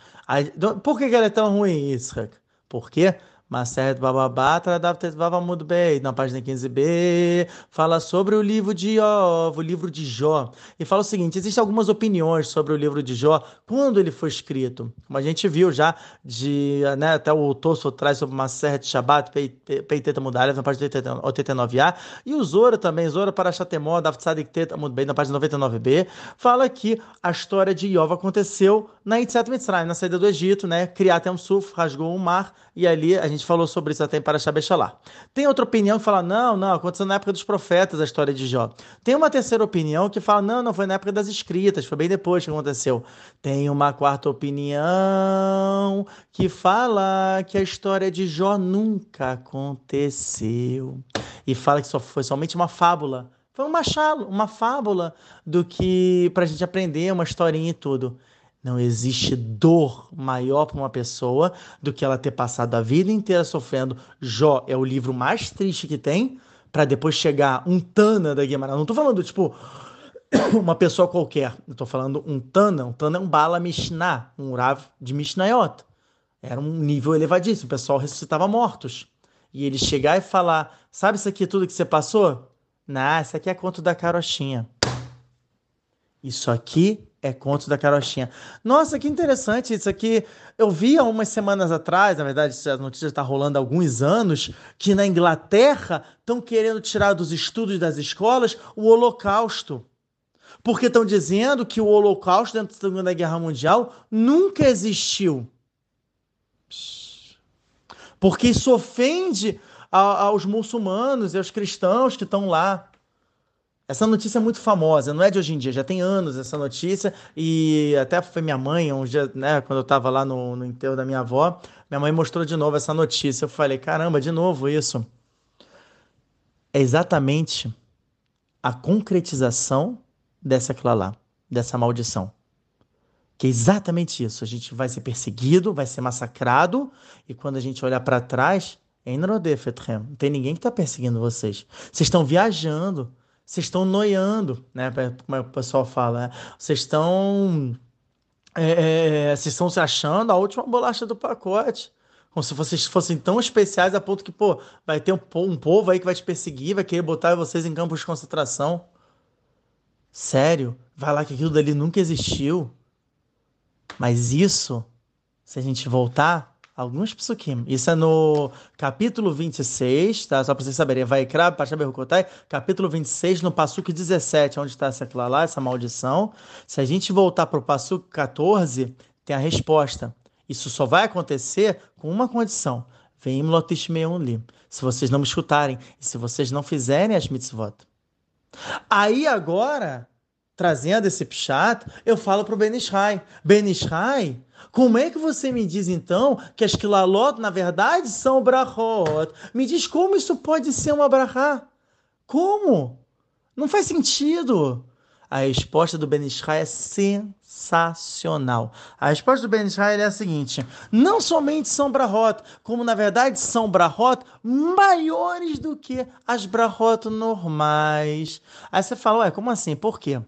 Por que, ela é tão ruim, Israel? Por quê? Maseret Bababá, Tradavtet Vavamud Bey, na página 15b, fala sobre o livro de Jó, o livro de Jó. E fala o seguinte: existem algumas opiniões sobre o livro de Jó, quando ele foi escrito. Como a gente viu já, de, né, até o Tosso traz sobre Maseret Shabbat, Peiteta Mudalev, na página 89a, e o Zora também, Zora para Chatemó, Daftsadik Teta Mud Bey, na página 99b, fala que a história de Jó aconteceu na Itzat Mitzrayim, na saída do Egito, né? Criatem Suf, rasgou o mar, e ali a gente falou sobre isso até em Parashabechalá. Tem outra opinião que fala, não, não, aconteceu na época dos profetas a história de Jó. Tem uma terceira opinião que fala, não, não, foi na época das escritas, foi bem depois que aconteceu. Tem uma quarta opinião que fala que a história de Jó nunca aconteceu. E fala que só foi somente uma fábula. Foi um machado, uma fábula do que para a gente aprender uma historinha e tudo. Não existe dor maior para uma pessoa do que ela ter passado a vida inteira sofrendo. Jó é o livro mais triste que tem, para depois chegar um Tana da Guimarães. Não estou falando, tipo, uma pessoa qualquer. Eu estou falando um Tana. Um Tana é um Bala Mishnah, um Rav de Mishnayot. Era um nível elevadíssimo. O pessoal ressuscitava mortos. E ele chegar e falar: Sabe isso aqui tudo que você passou? Não, isso aqui é conto da carochinha. Isso aqui é Contos da Carochinha. Nossa, que interessante isso aqui. Eu vi há umas semanas atrás, na verdade, a notícia está rolando há alguns anos, que na Inglaterra estão querendo tirar dos estudos das escolas o Holocausto. Porque estão dizendo que o Holocausto dentro da Segunda Guerra Mundial nunca existiu. Porque isso ofende aos muçulmanos e aos cristãos que estão lá. Essa notícia é muito famosa, não é de hoje em dia, já tem anos essa notícia, e até foi minha mãe, um dia, né, quando eu estava lá no, no enterro da minha avó, minha mãe mostrou de novo essa notícia. Eu falei, caramba, de novo isso. É exatamente a concretização dessa lá, dessa maldição. Que é exatamente isso. A gente vai ser perseguido, vai ser massacrado, e quando a gente olhar para trás, é não tem ninguém que está perseguindo vocês. Vocês estão viajando vocês estão noiando, né? Como é o pessoal fala, né? Vocês estão. É, é, vocês estão se achando a última bolacha do pacote. Como se vocês fossem tão especiais a ponto que, pô, vai ter um, um povo aí que vai te perseguir, vai querer botar vocês em campos de concentração. Sério? Vai lá que aquilo dali nunca existiu. Mas isso, se a gente voltar, Alguns psukim. Isso é no capítulo 26, tá? Só para vocês saberem. Vai Ikra, Pasha Berrukotai, capítulo 26, no Passuque 17, onde está essa lá, essa maldição. Se a gente voltar para o Passuque 14, tem a resposta. Isso só vai acontecer com uma condição. Vem li. Se vocês não me escutarem e se vocês não fizerem as mitzvot. Aí agora, trazendo esse pshat, eu falo para o Benishai. Benishai, como é que você me diz então que as quilalot, na verdade, são brachot? Me diz como isso pode ser uma brachá? Como? Não faz sentido. A resposta do Ben Israel é sensacional. A resposta do Ben Israel é a seguinte: não somente são brahot, como na verdade são brahot maiores do que as brahot normais. Aí você fala, ué, como assim? Por quê?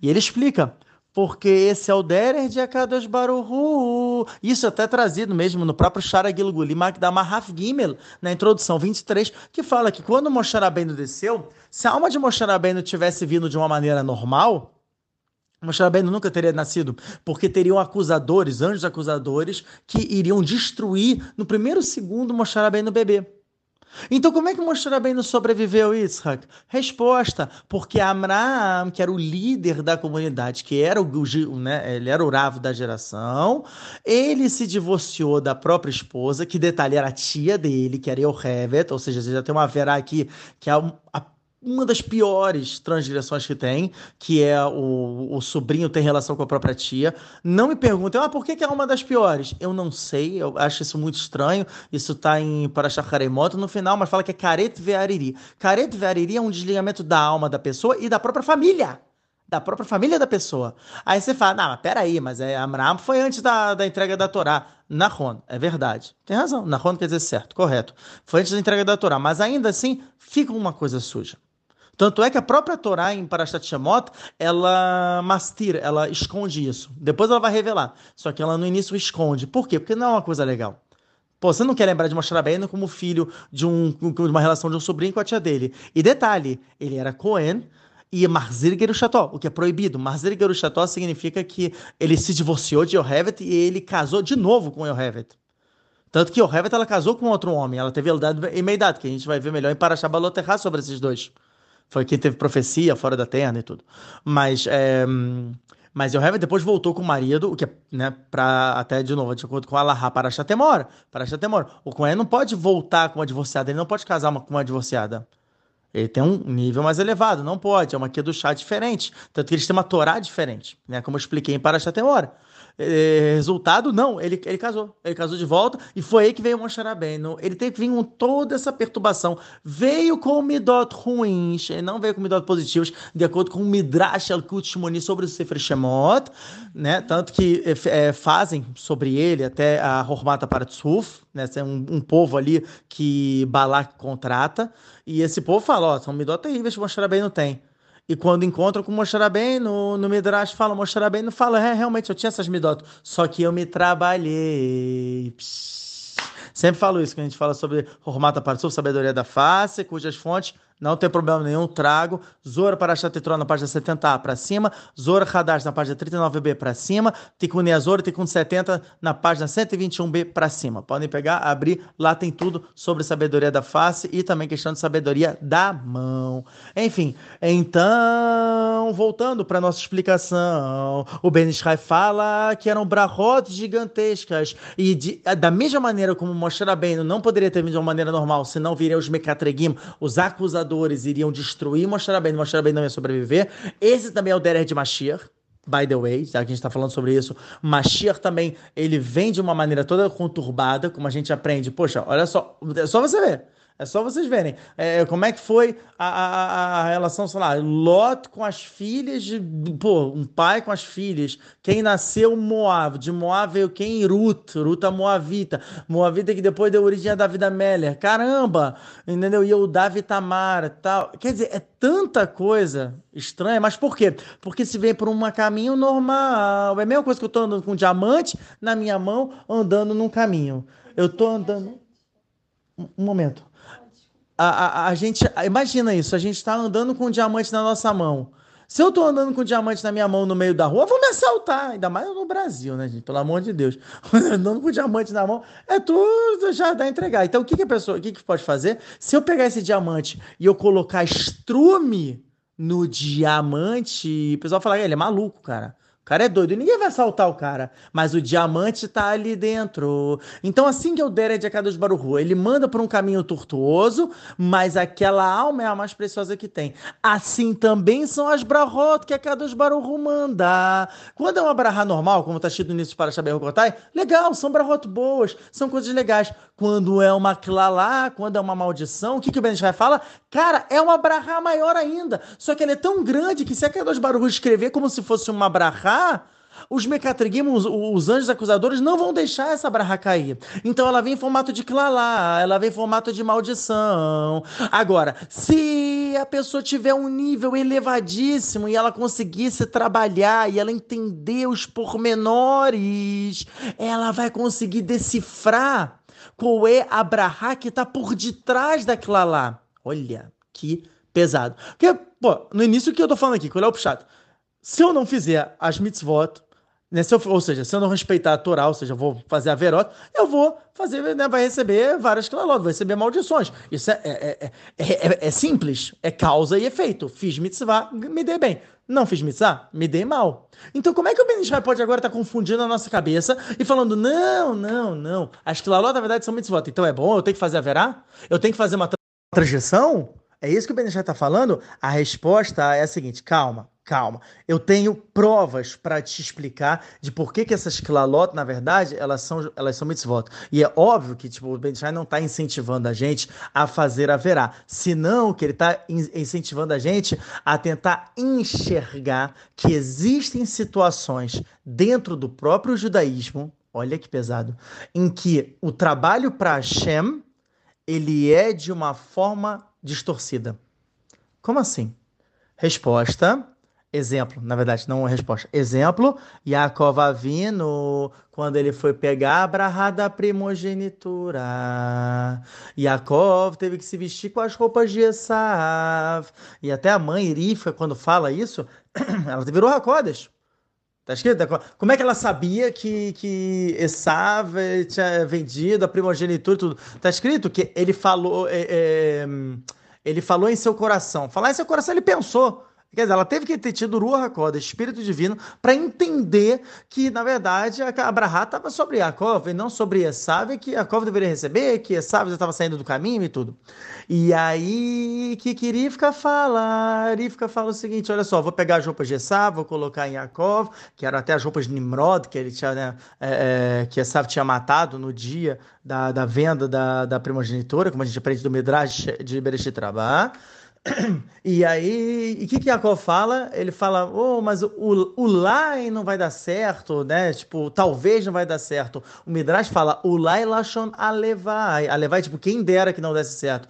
E ele explica: porque esse é o Derer de Akadosh Baruhu. Isso até trazido mesmo no próprio Shara Gilguli, da Mahaf Gimel, na introdução 23, que fala que quando Moshe Rabbeinu desceu, se a alma de Moshe Rabbeinu tivesse vindo de uma maneira normal, Moshe Rabbeinu nunca teria nascido, porque teriam acusadores, anjos acusadores, que iriam destruir no primeiro segundo Moshe Rabbeinu bebê. Então, como é que Moshe Rabbeinu sobreviveu, Yitzhak? Resposta, porque Amram, que era o líder da comunidade, que era o, né, ele era o ravo da geração, ele se divorciou da própria esposa, que detalhe era a tia dele, que era Yohevet, ou seja, já tem uma verá aqui, que é a uma das piores transgressões que tem, que é o, o sobrinho ter relação com a própria tia. Não me perguntem, ah, por que, que é uma das piores? Eu não sei, eu acho isso muito estranho. Isso tá em Parashat Haremoto no final, mas fala que é Karet Ve'ariri. Karet Ve'ariri é um desligamento da alma da pessoa e da própria família da própria família da pessoa. Aí você fala, não, mas peraí, mas é, Abraham foi antes da, da entrega da Torá. Nahon, é verdade. Tem razão, Nahon quer dizer certo, correto. Foi antes da entrega da Torá, mas ainda assim fica uma coisa suja. Tanto é que a própria Torá em Parashat Shemot, ela mastir, ela esconde isso. Depois ela vai revelar. Só que ela no início esconde. Por quê? Porque não é uma coisa legal. Pô, você não quer lembrar de Moshe Rabbeinu como filho de, um, de uma relação de um sobrinho com a tia dele. E detalhe, ele era Cohen e Marzir Gerusható, o que é proibido. Marzir Gerusható significa que ele se divorciou de Yohevet e ele casou de novo com Yohevet. Tanto que Yohevet ela casou com outro homem, ela teve Eldad e Meidad, que a gente vai ver melhor em Parashat Baloterra sobre esses dois. Foi quem teve profecia fora da terra e tudo. Mas, é, mas Yoheved depois voltou com o marido, o que é, né, para até de novo, de acordo com Allah, para Chatemor, para Chatemor. O Cohen não pode voltar com uma divorciada, ele não pode casar uma, com uma divorciada. Ele tem um nível mais elevado, não pode, é uma chá diferente. Tanto que eles têm uma Torá diferente, né? Como eu expliquei em Parashatemora. É, resultado, não, ele, ele casou. Ele casou de volta e foi aí que veio Moshe Rabbeinu. Ele teve que vir com toda essa perturbação. Veio com midot ruins, não veio com midot positivos, de acordo com o Midrash Al-Kut Shimoni sobre o Sefer Shemot, né? Tanto que é, fazem sobre ele até a Hormata Paratsuf, né? É um, um, povo ali que Balak contrata. E esse povo fala, ó, são midot terríveis que o Moshe Rabbeinu tem. E quando encontram com Moshe Rabbeinu, no, no Midrash fala, Moshe Rabbeinu fala, é, realmente, eu tinha essas midot, só que eu me trabalhei. Psh. Sempre falo isso, que a gente fala sobre Hormata Parsuf, sabedoria da face, cujas fontes não tem problema nenhum, trago. Zora para Chatetron na página 70A para cima. Zora Hadash na página 39B para cima. Tikkun Azor, Tikkun 70 na página 121B para cima. Podem pegar, abrir, lá tem tudo sobre sabedoria da face e também questão de sabedoria da mão. Enfim, então, voltando para nossa explicação, o Ben Ishai fala que eram brahot gigantescas e de, da mesma maneira como Moshe Rabbeinu não poderia ter vindo de uma maneira normal, senão viriam os Mekatregim, os acusadores acusadores iriam destruir Moshe Rabbeinu, Moshe não ia sobreviver. Esse também é o Derer de Mashiach. By the way, já que a gente está falando sobre isso, Mashiach também, ele vem de uma maneira toda conturbada, como a gente aprende. Poxa, olha só, é só você ver. É só vocês verem é, como é que foi a, a, a, relação, sei lá, Lot com as filhas, de, pô, um pai com as filhas. Quem nasceu Moab, de Moab veio quem? Ruth, Ruth a Moavita. Moavita que depois deu origem a Davi da Meller. Caramba, entendeu? E o Davi Tamar tal. Quer dizer, é tanta coisa estranha, mas por quê? Porque se vem por um caminho normal. É a mesma coisa que eu tô andando com um diamante na minha mão, andando num caminho. Eu tô andando. Um momento a, a, a gente. Imagina isso, a gente está andando com um diamante na nossa mão. Se eu estou andando com um diamante na minha mão no meio da rua, vão me assaltar. Ainda mais no Brasil, né, gente? Pelo amor de Deus. andando com um diamante na mão, é tudo já dá entregar. Então, o que, que a pessoa, o que, que pode fazer? Se eu pegar esse diamante e eu colocar estrume no diamante, o pessoal fala, ele é maluco, cara. O cara é doido, ninguém vai assaltar o cara, mas o diamante tá ali dentro. Então, assim que eu der de Akadosh Baruhu, ele manda por um caminho tortuoso, mas aquela alma é a mais preciosa que tem. Assim também são as brahot que a Akadosh Baruhu manda. Quando é uma brahá normal, como tá escrito no início para Shaber Kotai, legal, são brahot boas, são coisas legais. Quando é uma clalá, quando é uma maldição, o que, que o Ben vai fala? Cara, é uma brahá maior ainda. Só que ela é tão grande que se a Akadosh Baruhu escrever como se fosse uma brahá, os Mekatrigim, os, os, anjos acusadores, não vão deixar essa barra cair. Então ela vem em formato de clalá, ela vem em formato de maldição. Agora, se a pessoa tiver um nível elevadíssimo e ela conseguisse trabalhar e ela entender os pormenores, ela vai conseguir decifrar qual é a barra que está por detrás da clalá. Olha que pesado. Porque, pô, no início que eu tô falando aqui, qual é o puxado? se eu não fizer as mitzvot, né, se eu, ou seja, se eu não respeitar a Torá, ou seja, eu vou fazer a verot, eu vou fazer, né, vai receber várias clalot, vai receber maldições. Isso é, é, é, é, simples, é causa e efeito. Fiz mitzvah, me dei bem. Não fiz mitzvah, me dei mal. Então, como é que o Ben pode agora estar confundindo a nossa cabeça e falando, não, não, não, as clalot, na verdade, são mitzvot. Então é bom, eu tenho que fazer a verá? Eu tenho que fazer uma transição? É isso que o Ben está falando? A resposta é a seguinte, calma, Calma, eu tenho provas para te explicar de por que, que essas clalot, na verdade, elas são, elas são mitzvot. E é óbvio que tipo, o Ben não está incentivando a gente a fazer a verá, senão que ele está incentivando a gente a tentar enxergar que existem situações dentro do próprio judaísmo, olha que pesado, em que o trabalho para Hashem, ele é de uma forma distorcida. Como assim? Resposta Exemplo, na verdade, não uma resposta. Exemplo, Yaakov Avino, quando ele foi pegar a brahá da primogenitura. Yaakov teve que se vestir com as roupas de Esav. E até a mãe Irifa, quando fala isso, ela virou Hakodesh. Tá escrito? Como é que ela sabia que, que Esav tinha vendido a primogenitura e tudo? Tá escrito que ele falou, é, é, ele falou em seu coração. Falar em seu coração, ele pensou. Quer dizer, ela teve que ter tido Ruach HaKodesh, Espírito Divino, para entender que, na verdade, a Abraha estava sobre Yaakov e não sobre Esav, que Yaakov deveria receber, que Esav já estava saindo do caminho e tudo. E aí, que que Rivka fala? Rivka fala o seguinte, olha só, vou pegar as roupas de Esav, vou colocar em Yaakov, que eram até as roupas de Nimrod, que ele tinha, né, é, é, que Esav tinha matado no dia da, da venda da, da primogenitura, como a gente aprende do Midrash de Bereshit Rabbah. E aí, o que que Jacob fala? Ele fala, oh, mas o, o Lai não vai dar certo, né? Tipo, talvez não vai dar certo. O Midrash fala, o Lai Lashon Alevai. Alevai, tipo, quem dera que não desse certo.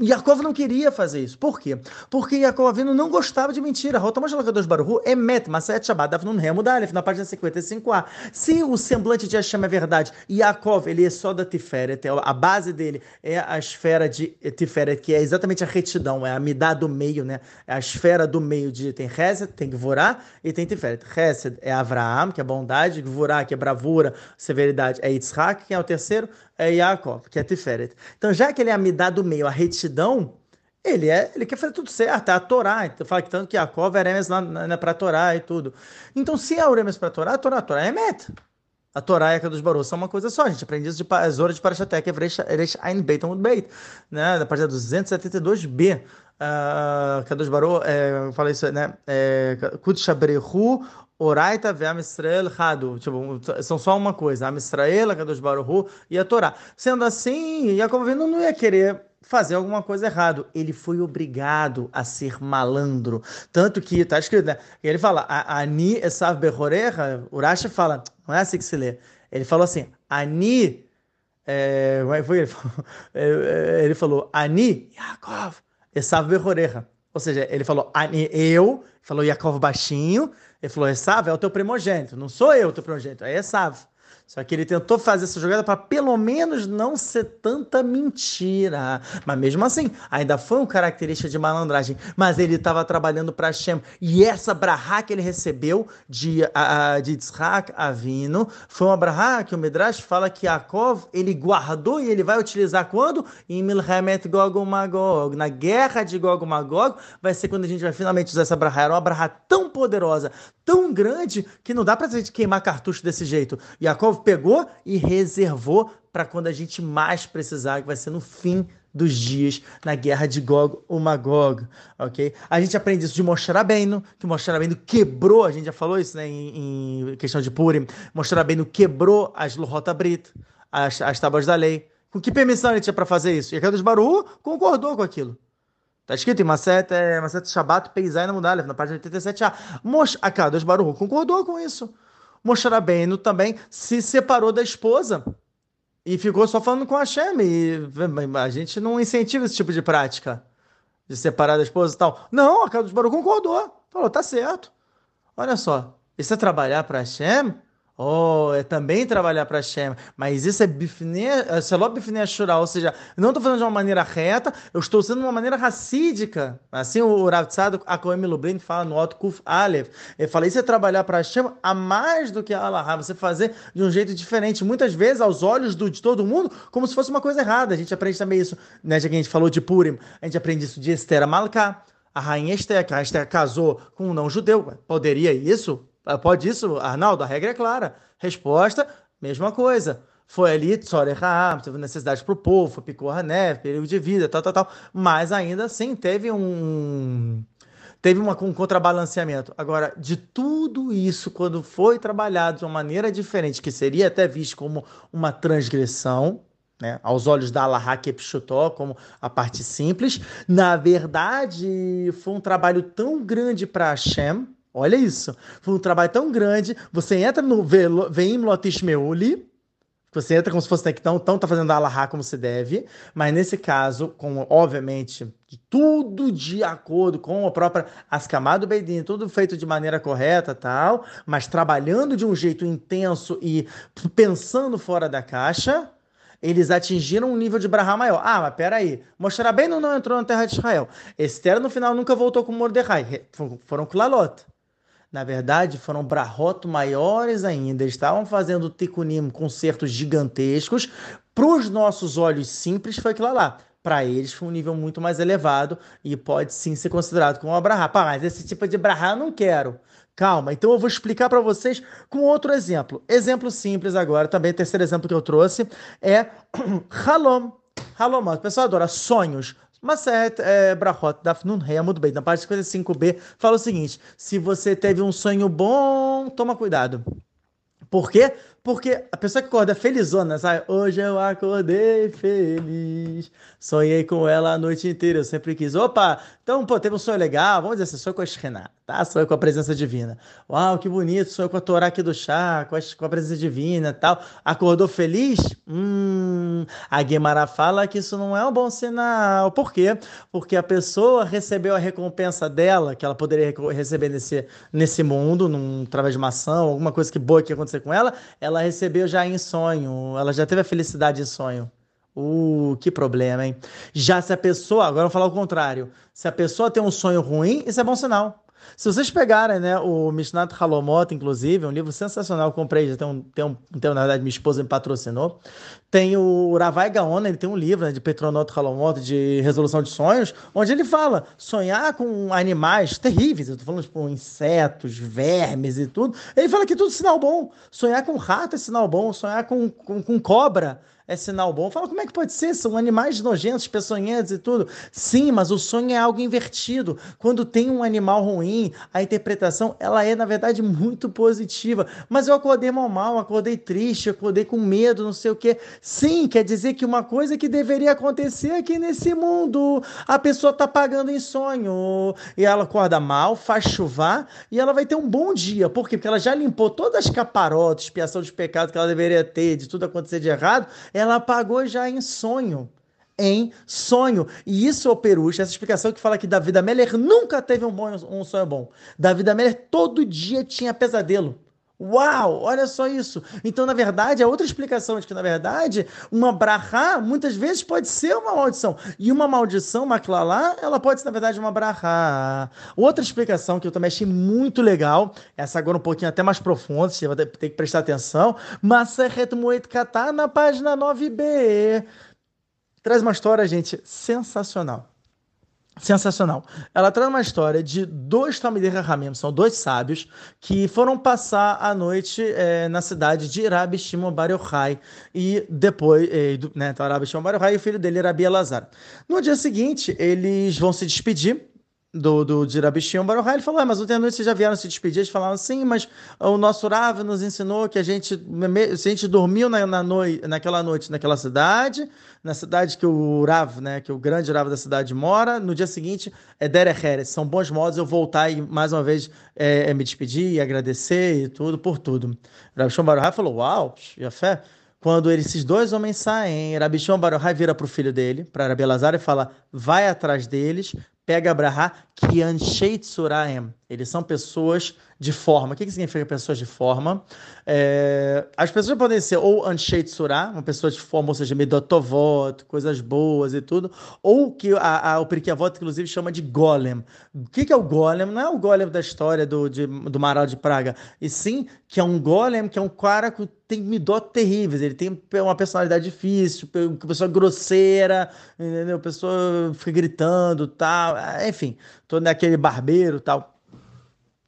Yaakov não queria fazer isso. Por quê? Porque Yaakov Avinu não gostava de mentira. Rotamash Lakadosh Baruhu é met, Maset Shabbat, Davnun Remo Dalef, na página 55a. Se o semblante de Hashem é verdade, Yaakov, ele é só da Tiferet, é a base dele é a esfera de Tiferet, que é exatamente a retidão, é a midá do meio, né? É a esfera do meio de tem Hesed, tem Gvorá e tem Tiferet. Hesed é Avraham, que é bondade, Gvorá, que é bravura, severidade, é Yitzhak, que é o terceiro, é Yaakov, que é Tiferet. Então, já que ele é a midá do meio, a retidão, ele é, ele quer fazer tudo certo, é a Torá. Então, fala que tanto que Yaakov é Eremes né, para a Torá e tudo. Então, se é Uremes para a Torá, a Torá, Torá é meta. A Torá e a dos Baruch são uma coisa só. A gente aprende isso de Zora de Parashatek, Evresh Ein Beit Amud Beit, né? Da página 272b. Uh, Kadosh Baruch, é, eu falei isso, né? É, Kut Shabrehu, Oraita ve Amisrael Hadu. Tipo, são só uma coisa. Amisrael, Kadosh Baruch e a Torá. Sendo assim, Jacob Avinu não ia querer fazer alguma coisa errado. Ele foi obrigado a ser malandro. Tanto que, tá escrito, né? Ele fala, Ani Esav Behorecha, Urashi fala, não é assim que se lê. Ele falou assim, Ani, é, como é que foi? Ele falou Ani Yaakov Esav Behorecha. Ou seja, ele falou Ani, eu, falou Yaakov baixinho, ele falou Esav é o teu primogênito, não sou eu o teu primogênito, é Esav. Só que ele tentou fazer essa jogada para pelo menos não ser tanta mentira. Mas mesmo assim, ainda foi uma característica de malandragem. Mas ele estava trabalhando para Hashem. E essa brahá que ele recebeu de, a, de Yitzhak Avino foi uma brahá que o Midrash fala que Yaakov ele guardou e ele vai utilizar quando? Em Milhemet Gog Magog. Na guerra de Gog Magog vai ser quando a gente vai finalmente usar essa brahá. Era uma brahá tão poderosa, tão grande, que não dá para a gente queimar cartucho desse jeito. Yaakov pegou e reservou para quando a gente mais precisar, que vai ser no fim dos dias, na guerra de Gog ou Magog, ok? A gente aprende isso de Moshe Rabbeinu, que Moshe Rabbeinu quebrou, a gente já falou isso né, em, em questão de Purim, Moshe Rabbeinu quebrou as Lohot Brit, as, as tábuas da lei. Com que permissão ele tinha para fazer isso? E a dos Baru concordou com aquilo. Está escrito em Maset, é, Maset Shabbat Peizai na Mudalev, na página 87a. Moshe, a Kadosh Baruch concordou com isso. Moshe Rabbeinu também se separou da esposa e ficou só falando com a Hashem. E a gente não incentiva esse tipo de prática de separar da esposa e tal. Não, a Kadosh Baruch concordou. Falou, tá certo. Olha só, isso é trabalhar para Hashem? Oh, é também trabalhar para Hashem. Mas isso é bifne, é shura, ou seja, não estou falando de uma maneira reta, eu estou sendo de uma maneira racídica. Assim o Rav Tzadok Akoem Lubrin fala no Otto Kuf Aleph. Ele fala, isso é trabalhar para Hashem a mais do que a Allah, você fazer de um jeito diferente. Muitas vezes, aos olhos do, de todo mundo, como se fosse uma coisa errada. A gente aprende também isso, né, já que a gente falou de Purim, a gente aprende isso de Esther Malka. A rainha Esther, a Esther casou com um não-judeu. Poderia isso? Ah, pode isso, Arnaldo? A regra é clara. Resposta, mesma coisa. Foi ali, Tzorecham, teve necessidade para o povo, foi picou a neve, período de vida, tal, tal, tal. Mas ainda assim teve um. Teve uma, um contrabalanceamento. Agora, de tudo isso, quando foi trabalhado de uma maneira diferente, que seria até visto como uma transgressão, né, aos olhos da Allah Kepchutó, como a parte simples, na verdade foi um trabalho tão grande para Hashem, Olha isso. Foi um trabalho tão grande. Você entra no Veim Lotish Meuli, você entra como se fosse então, então tá fazendo a Allahá como se deve, mas nesse caso, com obviamente tudo de acordo com a própria Askamado Beidin, tudo feito de maneira correta, tal, mas trabalhando de um jeito intenso e pensando fora da caixa, eles atingiram um nível de Brahá maior. Ah, mas peraí, Moshe bem não entrou na terra de Israel. Esther no final nunca voltou com Mordecai, foram Klalot. Na verdade, foram brahot maiores ainda. Eles estavam fazendo tikunim, concertos gigantescos. Para os nossos olhos simples, foi aquilo lá. Para eles foi um nível muito mais elevado e pode sim ser considerado como uma brahá. Pá, mas esse tipo de brahá eu não quero. Calma, então eu vou explicar para vocês com outro exemplo. Exemplo simples agora, também terceiro exemplo que eu trouxe é Halom. Halom, o pessoal adora sonhos. Maset é, Brachot Daf Nun Rei muito bem. Na parte 55b fala o seguinte: se você teve um sonho bom, toma cuidado. Por quê? Porque a pessoa que acorda felizona, sabe? Hoje eu acordei feliz, sonhei com ela a noite inteira, eu sempre quis. Opa, então, pô, teve um sonho legal, vamos dizer assim, sonho com a Shekhinah, tá? Sonho com a presença divina. Uau, que bonito, sonho com a Torá aqui do chá, com a, com a presença divina tal. Acordou feliz? Hum, a Guemara fala que isso não é um bom sinal. Por quê? Porque a pessoa recebeu a recompensa dela, que ela poderia receber nesse, nesse mundo, num, através de uma ação, alguma coisa que boa que ia acontecer com ela, ela recebeu já em sonho, ela já teve a felicidade em sonho. Uh, que problema, hein? Já se a pessoa, agora vamos falar o contrário, se a pessoa tem um sonho ruim, isso é bom sinal. Se vocês pegarem, né, o Mishnat Halomot, inclusive, um livro sensacional, comprei, já tem um, tem um, tem, na verdade, minha esposa me patrocinou. Tem o Ravai Gaon, ele tem um livro né, de Petronot Halomot, de resolução de sonhos, onde ele fala sonhar com animais terríveis, eu tô falando, tipo, insetos, vermes e tudo. Ele fala que tudo é sinal bom. Sonhar com rato é sinal bom, sonhar com, com, com cobra é sinal bom. Fala, como é que pode ser? São animais nojentos, peçonhentos e tudo. Sim, mas o sonho é algo invertido. Quando tem um animal ruim, a interpretação, ela é, na verdade, muito positiva. Mas eu acordei mal mal, acordei triste, acordei com medo, não sei o quê. Sim, quer dizer que uma coisa que deveria acontecer aqui nesse mundo, a pessoa tá pagando em sonho. E ela acorda mal, faz chuvar, e ela vai ter um bom dia. Por quê? Porque ela já limpou todas as caparotas, expiação dos pecados que ela deveria ter, de tudo acontecer de errado ela apagou já em sonho. Em sonho. E isso é o Peruche, essa explicação que fala que Davi da Meller nunca teve um, bom, um sonho bom. Davi da Meller todo dia tinha pesadelo. Uau, olha só isso. Então, na verdade, a outra explicação de que, na verdade, uma brahá muitas vezes pode ser uma maldição. E uma maldição, uma clalá, ela pode ser, na verdade, uma brahá. Outra explicação que eu também achei muito legal, essa agora um pouquinho até mais profunda, você vai ter que prestar atenção, Maseret Moed Katá, na página 9b. Traz uma história, gente, sensacional. Sensacional. Ela traz uma história de dois Talmidei Rahamim, são dois sábios, que foram passar a noite é, na cidade de Rabi Shimon Bar Yochai, e depois, é, né, então Rabi Shimon Bar Yochai e o filho dele, Rabi Elazar. No dia seguinte, eles vão se despedir, do, do de Rabi Shimon Baruch ele falou, ah, mas ontem à noite vocês já vieram se despedir, eles falaram, sim, mas o nosso Rav nos ensinou que a gente, se a gente dormiu na, na noite, naquela noite naquela cidade, na cidade que o Rav, né, que o grande Rav da cidade mora, no dia seguinte é Derecheres, são bons modos eu voltar e mais uma vez é, é me despedir e agradecer e tudo, por tudo. Rabi Shimon Baruch falou, uau, já fé, quando esses dois homens saem, Rabi Shimon Baruch vira para o filho dele, para Rabi Elazar, e fala, vai atrás deles, pega Abraha, que Anshei Tsuraem. Eles são pessoas de forma. O que, que significa pessoas de forma? É, as pessoas podem ser ou Anshei Tsurá, uma pessoa de forma, ou seja, Midotovot, coisas boas e tudo, ou que a, a, o Periquiavot, inclusive, chama de Golem. O que, que é o Golem? Não é o Golem da história do, de, do Maral de Praga, e sim que é um Golem, que é um cara que tem midot terríveis, ele tem uma personalidade difícil, uma pessoa grosseira, entendeu? pessoa fica gritando, tal, enfim, todo aquele barbeiro, tal.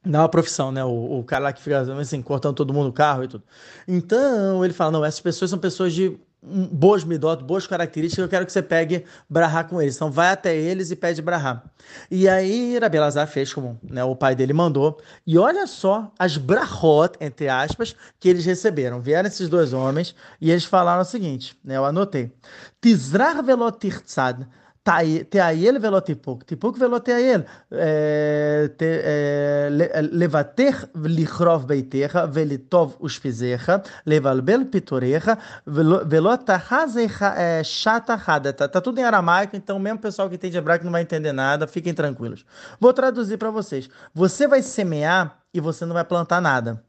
Não é uma profissão, né? O, o cara lá que fica assim, cortando todo mundo o carro e tudo. Então, ele fala: não, essas pessoas são pessoas de boas midot, boas características, eu quero que você pegue brahá com eles. Então vai até eles e pede brahá. E aí Rabi Elazar fez como né, o pai dele mandou. E olha só as brahot, entre aspas, que eles receberam. Vieram esses dois homens e eles falaram o seguinte, né, eu anotei. Tizrar velot tirtzad תאייל ולא טיפוק, טיפוק ולא תאייל, לוותר לכרוב ביתך ולטוב אושפיזיך, לבלבל פיטוריך ולא תחזיך chata rada. Tá, tá tudo em aramaico, então mesmo o pessoal que entende hebraico não vai entender nada, fiquem tranquilos. Vou traduzir para vocês. Você vai semear e você não vai plantar nada.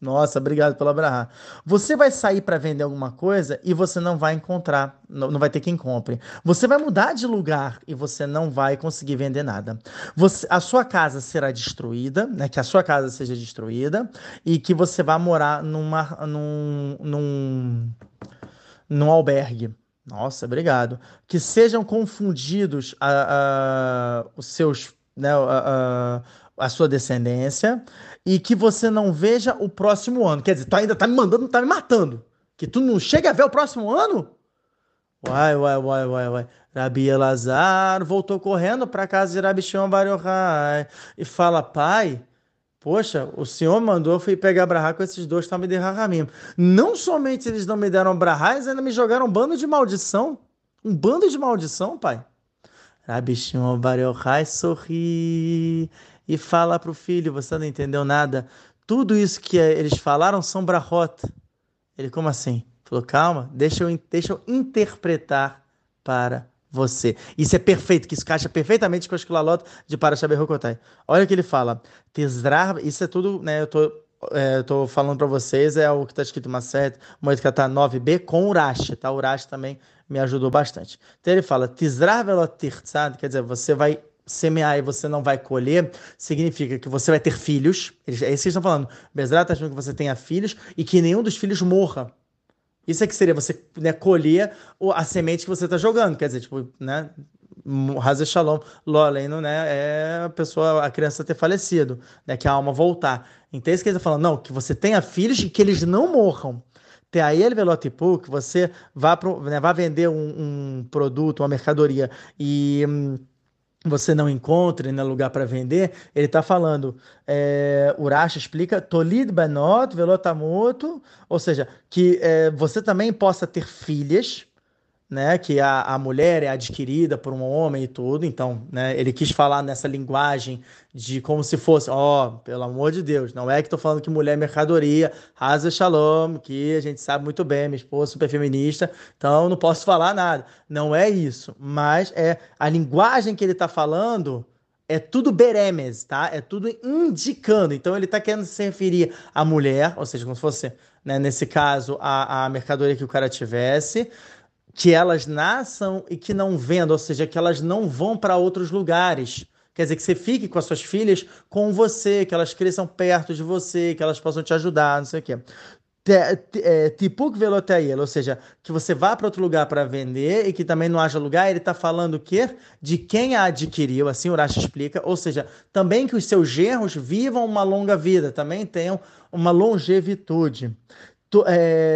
Nossa, obrigado pela brahá. Você vai sair para vender alguma coisa e você não vai encontrar, não, não, vai ter quem compre. Você vai mudar de lugar e você não vai conseguir vender nada. Você, a sua casa será destruída, né? Que a sua casa seja destruída e que você vá morar numa, num, num, num albergue. Nossa, obrigado. Que sejam confundidos a, a, os seus, né? A, a, sua descendência e que você não veja o próximo ano. Quer dizer, tu ainda tá me mandando, tá me matando. Que tu não chega a ver o próximo ano? Uai, uai, uai, uai, uai. Rabi Elazar voltou correndo para casa de Rabi Shimon Bar Yochai e fala, pai, poxa, o senhor mandou eu fui pegar brahá com esses dois tá me derramando. Não somente eles não me deram brahá, eles ainda me jogaram um bando de maldição. Um bando de maldição, pai. Rabi Shimon Bar Yochai sorri e fala para o filho: Você não entendeu nada. Tudo isso que eles falaram são brahot. Ele, como assim? Falou: Calma, deixa eu, deixa eu interpretar para você. Isso é perfeito, que isso caixa perfeitamente com a escolalota de Parashabehokotai. Olha o que ele fala. Tesrar, isso é tudo, né? Eu tô, é, eu tô falando para vocês, é o que está escrito uma sete, Moed tá 9b com Urash, tá? Urash também me ajudou bastante. Então ele fala: Tizrar velot quer dizer, você vai semear e você não vai colher, significa que você vai ter filhos. É isso que eles estão falando. Bezerra está que você tenha filhos e que nenhum dos filhos morra. Isso é que seria você né, colher a semente que você está jogando. Quer dizer, tipo, né? Hazel Shalom, Loleno, né? É a pessoa, a criança ter falecido, né? Que a alma voltar. Então é isso que ele está falando. Não, que você tenha filhos e que eles não morram. Ter aí ele velotipu, que você vá, pro, né, vá vender um, um produto, uma mercadoria e. Hum, você não encontre né, lugar para vender, ele está falando, é, Urash explica, Tolid Benot Velotamoto, ou seja, que é, você também possa ter filhas, né, que a, a mulher é adquirida por um homem e tudo, então, né, ele quis falar nessa linguagem de como se fosse, ó, oh, pelo amor de Deus, não é que estou falando que mulher é mercadoria, Haza Shalom, que a gente sabe muito bem, minha esposa é super feminista, então não posso falar nada, não é isso, mas é a linguagem que ele está falando é tudo beremes, tá? É tudo indicando. Então ele está querendo se referir à mulher, ou seja, como se fosse, né, nesse caso, a, a mercadoria que o cara tivesse, que elas nasçam e que não vendam, ou seja, que elas não vão para outros lugares. Quer dizer, que você fique com as suas filhas com você, que elas cresçam perto de você, que elas possam te ajudar, não sei o quê. É, Tipuk velotael, ou seja, que você vá para outro lugar para vender e que também não haja lugar, ele está falando o quê? De quem a adquiriu, assim o Urash explica, ou seja, também que os seus gerros vivam uma longa vida, também tenham uma longevitude é,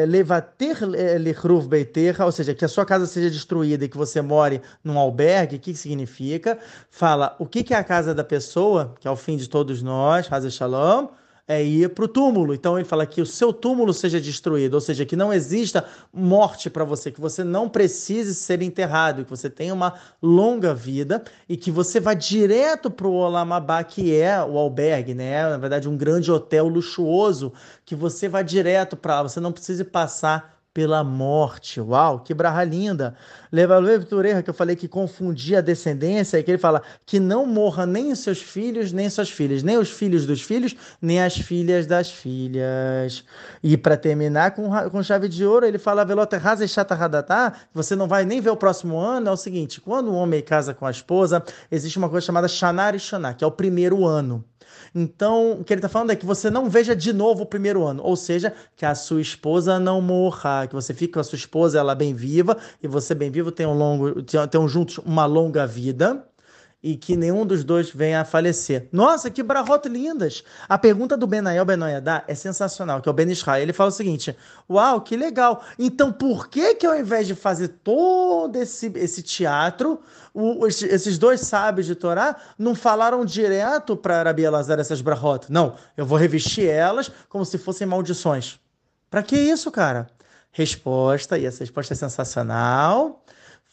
levater é, lecruv beiterra, ou seja, que a sua casa seja destruída e que você more num albergue, o que, que significa? Fala o que, que é a casa da pessoa, que é o fim de todos nós, Hazel Shalom, é ir para o túmulo. Então ele fala que o seu túmulo seja destruído, ou seja, que não exista morte para você, que você não precise ser enterrado, que você tenha uma longa vida e que você vá direto para o Olamabá, que é o albergue, né? Na verdade, um grande hotel luxuoso, que você vá direto para lá, você não precise passar pela morte. Uau, que brarra linda. Leva Tureja, que eu falei que confundia a descendência, e que ele fala que não morra nem os seus filhos, nem suas filhas, nem os filhos dos filhos, nem as filhas das filhas. E para terminar com, com chave de ouro, ele fala Velota Rasa e Chata Radatá, você não vai nem ver o próximo ano. É o seguinte: quando o homem casa com a esposa, existe uma coisa chamada Shanar e Shaná, que é o primeiro ano. Então, o que ele está falando é que você não veja de novo o primeiro ano, ou seja, que a sua esposa não morra, que você fique com a sua esposa, ela bem viva, e você bem vivo tenham, longo, tenham juntos uma longa vida e que nenhum dos dois venha a falecer. Nossa, que brahot lindas! A pergunta do Benael Benoyadá é sensacional, que é o Ben Israel. Ele fala o seguinte: Uau, que legal! Então por que que ao invés de fazer todo esse, esse teatro, o, esses dois sábios de Torá não falaram direto para Rabi Elazar essas brahot? Não, eu vou revestir elas como se fossem maldições. Para que isso, cara? Resposta, e essa resposta é sensacional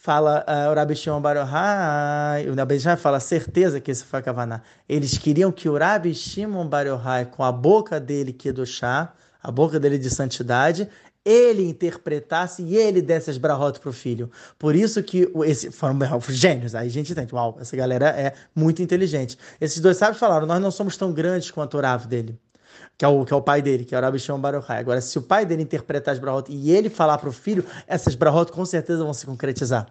fala o Rabi Shimon Bar Yochai, o Rabi Shimon fala certeza que isso foi a Kavaná. Eles queriam que o Rabi Shimon Bar Yochai, com a boca dele que é do chá, a boca dele de santidade, ele interpretasse e ele desse as brahot para o filho. Por isso que esse, foram gênios. Aí a gente entende, uau, essa galera é muito inteligente. Esses dois sábios falaram, nós não somos tão grandes quanto o Rav dele. Que é, o, que é o pai dele, que é o Rabi Shimon Bar Yochai. Agora, se o pai dele interpretar as brahot e ele falar para o filho, essas brahot com certeza vão se concretizar.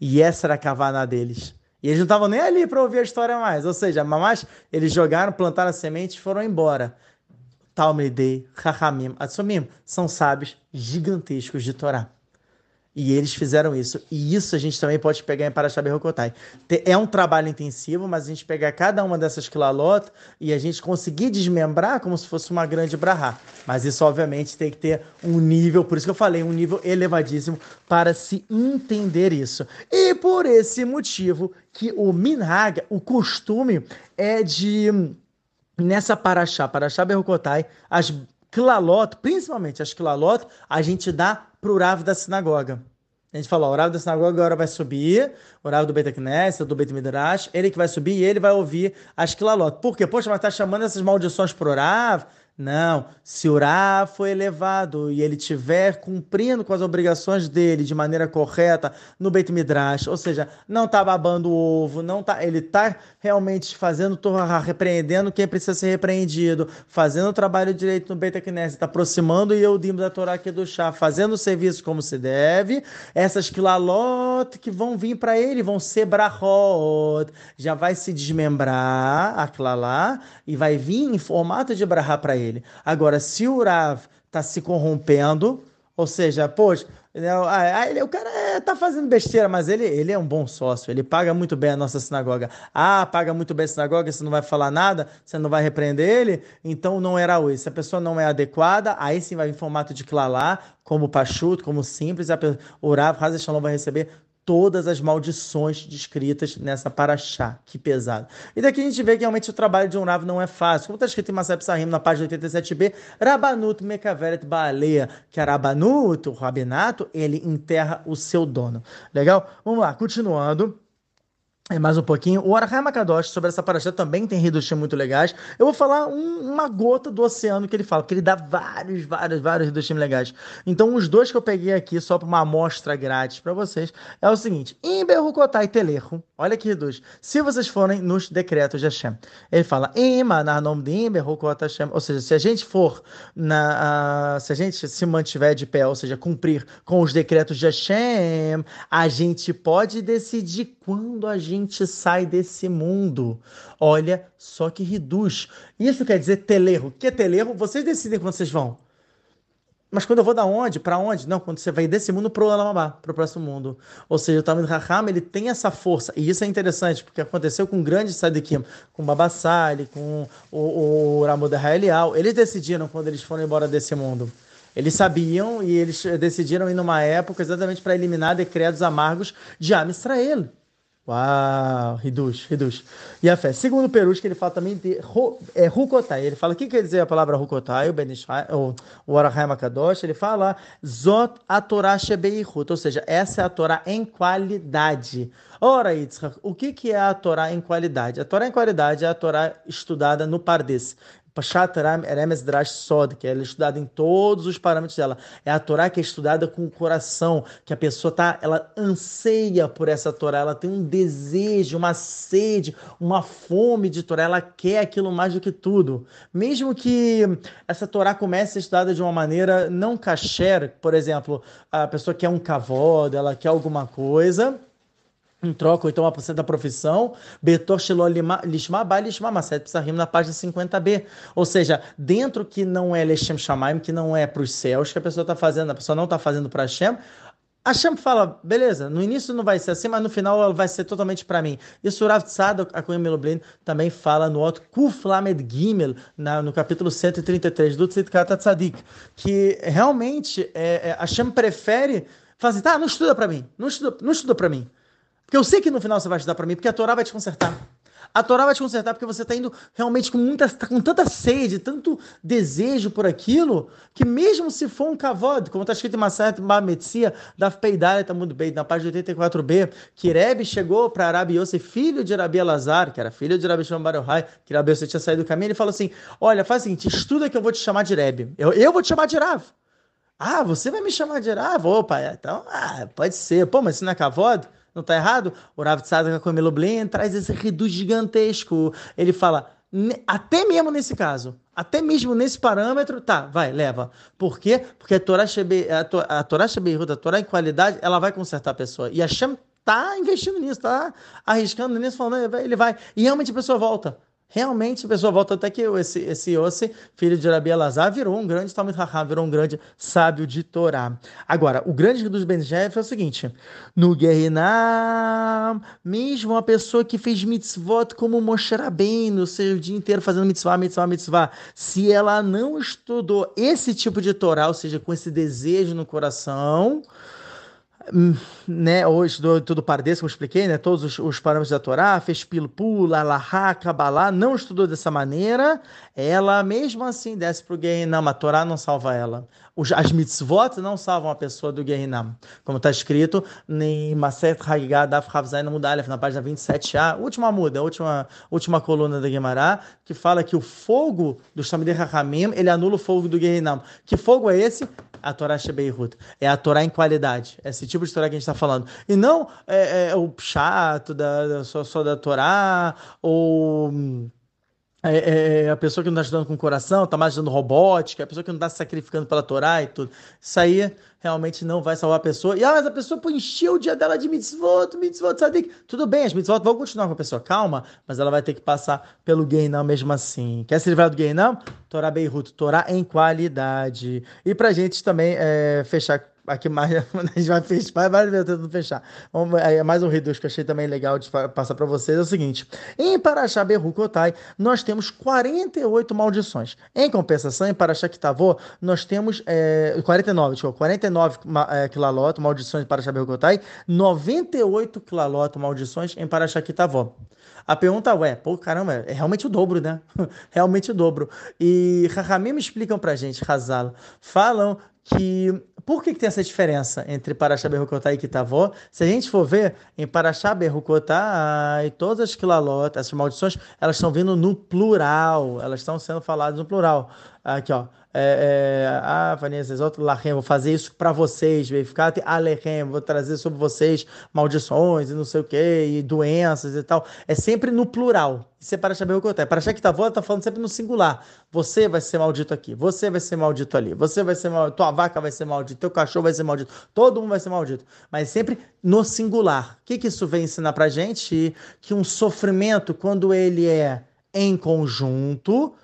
E essa era a cavana deles. E eles não estavam nem ali para ouvir a história mais. Ou seja, mamás, eles jogaram, plantaram a semente e foram embora. Talmidei, Rahamim, Atsumim, são sábios gigantescos de Torá. E eles fizeram isso. E isso a gente também pode pegar em Parashat Rokotai. É um trabalho intensivo, mas a gente pegar cada uma dessas quilalot e a gente conseguir desmembrar como se fosse uma grande brahá. Mas isso, obviamente, tem que ter um nível, por isso que eu falei, um nível elevadíssimo para se entender isso. E por esse motivo que o minhag, o costume, é de nessa paraxá, paraxá Berrocotai, as Kilalot, principalmente as Kilalot, a gente dá para o Rav da sinagoga. A gente falou, o Rav da sinagoga agora vai subir, o Rav do Beit Knesset, do Beit Midrash, ele que vai subir e ele vai ouvir as Kilalot. Por quê? Poxa, mas tá chamando essas maldições pro Rav? Não, se Ra foi elevado e ele tiver cumprindo com as obrigações dele de maneira correta no Beit Midrash, ou seja, não está babando o ovo, não tá, ele está realmente fazendo Torah, repreendendo quem precisa ser repreendido, fazendo o trabalho direito no Beit Knesset, tá aproximando o Yehudim da Torá aqui do chá, fazendo o serviço como se deve, essas kilalot que vão vir para ele vão ser brahot, já vai se desmembrar a kilalá e vai vir em formato de brahá para ele ele. Agora, se o Rav está se corrompendo, ou seja, poxa, né, o cara está fazendo besteira, mas ele, ele é um bom sócio, ele paga muito bem a nossa sinagoga. Ah, paga muito bem a sinagoga, você não vai falar nada, você não vai repreender ele, então não era o. Se a pessoa não é adequada, aí sim vai em formato de clalá, como pachuto, como simples, a, o Rav Shalom vai receber todas as maldições descritas nessa paraxá. Que pesado. E daqui a gente vê que realmente o trabalho de um Rav não é fácil. Como está escrito em Masep Sahim, na página 87b, Rabanut Mekaveret Baalea, que é Rabanut, o rabinato, ele enterra o seu dono. Legal? Vamos lá, continuando. É mais um pouquinho. O Arahai Makadosh, sobre essa paraxá, também tem Hidushim muito legais. Eu vou falar um, uma gota do oceano que ele fala, porque ele dá vários, vários, vários Hidushim legais. Então, os dois que eu peguei aqui, só para uma amostra grátis para vocês, é o seguinte: Imberrukotai Telecho, olha que Hidush, se vocês forem nos decretos de Hashem. Ele fala, nome de Imberrukotai Hashem, ou seja, se a gente for, na, uh, se a gente se mantiver de pé, ou seja, cumprir com os decretos de Hashem, a gente pode decidir quando a gente gente sai desse mundo. Olha só que reduz. Isso quer dizer telerro. O que é telerro? Vocês decidem quando vocês vão. Mas quando eu vou da onde? Para onde? Não, quando você vai desse mundo pro Alamabá, pro próximo mundo. Ou seja, o Talmud Raham, ele tem essa força. E isso é interessante, porque aconteceu com grandes sadikim, com Babassali, com o, o Ramud Elial. Eles decidiram quando eles foram embora desse mundo. Eles sabiam e eles decidiram ir numa época exatamente para eliminar decretos amargos de Am Israel. Uau, reduz, reduz. E a fé. Segundo Perus, que ele fala também de é, Rukotai. Ele fala, o que quer dizer a palavra Rukotai, o Benishai, o, o Arahai Makadosh? Ele fala Zot a Torah Shebeihut, ou seja, essa é a Torá em qualidade. Ora, Yitzhak, o que, que é a Torá em qualidade? A Torá em qualidade é a Torá estudada no Pardes. Pashat Eremes Drash Sod, que ela é estudada em todos os parâmetros dela. É a Torá que é estudada com o coração, que a pessoa tá, ela anseia por essa Torá, ela tem um desejo, uma sede, uma fome de Torá, ela quer aquilo mais do que tudo. Mesmo que essa Torá comece a ser estudada de uma maneira não kasher, por exemplo, a pessoa quer um cavalo, ela quer alguma coisa, em troca, ou então uma da profissão, Betor Shiló Lishma Ba Lishma Maset Psarim na página 50b. Ou seja, dentro que não é Leshem Shamaim, que não é para os céus que a pessoa está fazendo, a pessoa não está fazendo para Hashem, Hashem fala, beleza, no início não vai ser assim, mas no final ela vai ser totalmente para mim. Isso o Rav a Kohen Melublin, também fala no outro Kuf Lamed Gimel, na, no capítulo 133 do Tzidkat Tzadik, que realmente é, é, Hashem prefere fazer, tá, não estuda para mim, não estuda, não estuda para mim. Porque eu sei que no final você vai estudar para mim, porque a Torá vai te consertar. A Torá vai te consertar porque você está indo realmente com muita, tá com tanta sede, tanto desejo por aquilo, que mesmo se for um kavod, como está escrito em Maseret Bametzia, da Peidale, está muito bem, na página 84b, que Rebbe chegou para Arabi Yosef, filho de Rabi Elazar, que era filho de Rabi Shimon Bar que Rabi Yosef tinha saído do caminho, ele falou assim, olha, faz o seguinte, estuda que eu vou te chamar de Rebbe. Eu, eu vou te chamar de Rav. Ah, você vai me chamar de Rav? Opa, então, ah, pode ser. Pô, mas isso não é kavod? Não está errado? O Rav Tzadok com Blin traz esse reduz gigantesco. Ele fala, até mesmo nesse caso, até mesmo nesse parâmetro, tá, vai, leva. Por quê? Porque a Torá Shebe, a Torá Shebeirut, a Torá em qualidade, ela vai consertar a pessoa. E a Shem tá investindo nisso, tá arriscando nisso, falando, ele vai. E realmente a pessoa volta. Realmente, a pessoa volta até que esse, esse Yossi, filho de Rabi Elazar, virou um grande Talmud Raham, virou um grande sábio de Torá. Agora, o grande dos Ben é o seguinte, no Guerrinam, mesmo a pessoa que fez mitzvot como Moshe Rabbeinu, o seu dia inteiro fazendo mitzvah, mitzvah, mitzvah, se ela não estudou esse tipo de Torá, ou seja, com esse desejo no coração, né, hoje do, tudo pardes, como expliquei, né, todos os, os parâmetros da Torá, fez pilpula, alahá, kabalá, não estudou dessa maneira, ela mesmo assim desce para o Gehinam, a Torá não salva ela. As mitzvot não salvam a pessoa do Gehinam, como está escrito em Maset Hagigah Daf Havzain Mudalef, na página 27a, última muda, última, última coluna da Gemara, que fala que o fogo do Shamidei Hakamim, ele anula o fogo do Gehinam. Que fogo é esse? a Torá Shebeirut. É a Torá em qualidade. É esse tipo de Torá que a gente está falando. E não é, é, o chato da, só, só da Torá, ou é, é, é, a pessoa que não está estudando com o coração, está mais estudando robótica, a pessoa que não está se sacrificando pela Torá e tudo. Isso aí realmente não vai salvar a pessoa. E ah, mas a pessoa pô, encheu o dia dela de mitzvot, mitzvot, sadik. Tudo bem, as mitzvot vão continuar com a pessoa, calma, mas ela vai ter que passar pelo não mesmo assim. Quer se livrar do não? Torá Beirut, Torá em qualidade. E pra gente também é, fechar aqui mais a gente vai fechar, vai, fechar. Vamos, é mais um reduz que achei também legal de passar para vocês é o seguinte: em Paraxá Berrucotai nós temos 48 maldições. Em compensação, em Paraxá Kitavô nós temos é, 49, desculpa, 49 é, Kilalot, maldições em Paraxá Berrucotai, 98 Kilalot, maldições em Paraxá Kitavô. A pergunta é, pô, caramba, é realmente o dobro, né? realmente o dobro. E Rahamim explicam pra gente, Hazal, falam que por que, que tem essa diferença entre Parashá Berrukotá e Kitavó? Se a gente for ver, em Parashá Berrukotá e todas as Kilalot, essas maldições, elas estão vindo no plural, elas estão sendo faladas no plural. Aqui, ó. É, é, ah, Vanessa, Lachem, vou fazer isso para vocês, verificar Alechem, vou trazer sobre vocês maldições e não sei o que, e doenças e tal. É sempre no plural. Isso é para saber o que acontece. Para achar que tá tá falando sempre no singular. Você vai ser maldito aqui, você vai ser maldito ali, você vai ser maldito, tua vaca vai ser maldita, teu cachorro vai ser maldito, todo mundo vai ser maldito. Mas sempre no singular. O que, que isso vem ensinar pra gente? Que um sofrimento, quando ele é em conjunto,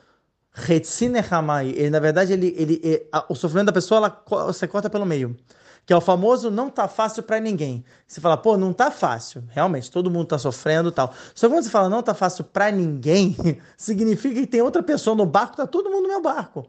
ele, na verdade, ele, ele, a, o sofrimento da pessoa ela, você corta pelo meio. Que é o famoso não tá fácil para ninguém. Você fala, pô, não tá fácil. Realmente, todo mundo tá sofrendo tal. Só que quando você fala não tá fácil para ninguém, significa que tem outra pessoa no barco, tá todo mundo no meu barco.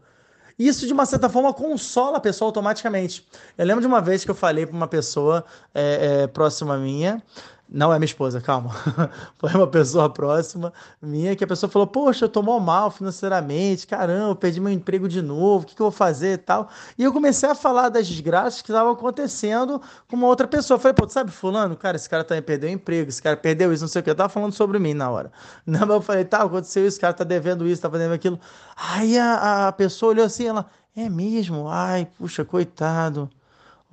Isso, de uma certa forma, consola a pessoa automaticamente. Eu lembro de uma vez que eu falei para uma pessoa é, é, próxima minha, Não é minha esposa, calma. Foi uma pessoa próxima minha que a pessoa falou: Poxa, eu tô mal financeiramente, caramba, eu perdi meu emprego de novo, o que, que eu vou fazer e tal. E eu comecei a falar das desgraças que estavam acontecendo com uma outra pessoa. Eu falei: Pô, sabe, Fulano, cara, esse cara também perdeu o emprego, esse cara perdeu isso, não sei o que. Eu tava falando sobre mim na hora. Não, eu falei: Tá, aconteceu isso, cara tá devendo isso, tá fazendo aquilo. Aí a, a pessoa olhou assim, ela: É mesmo? Ai, puxa, coitado.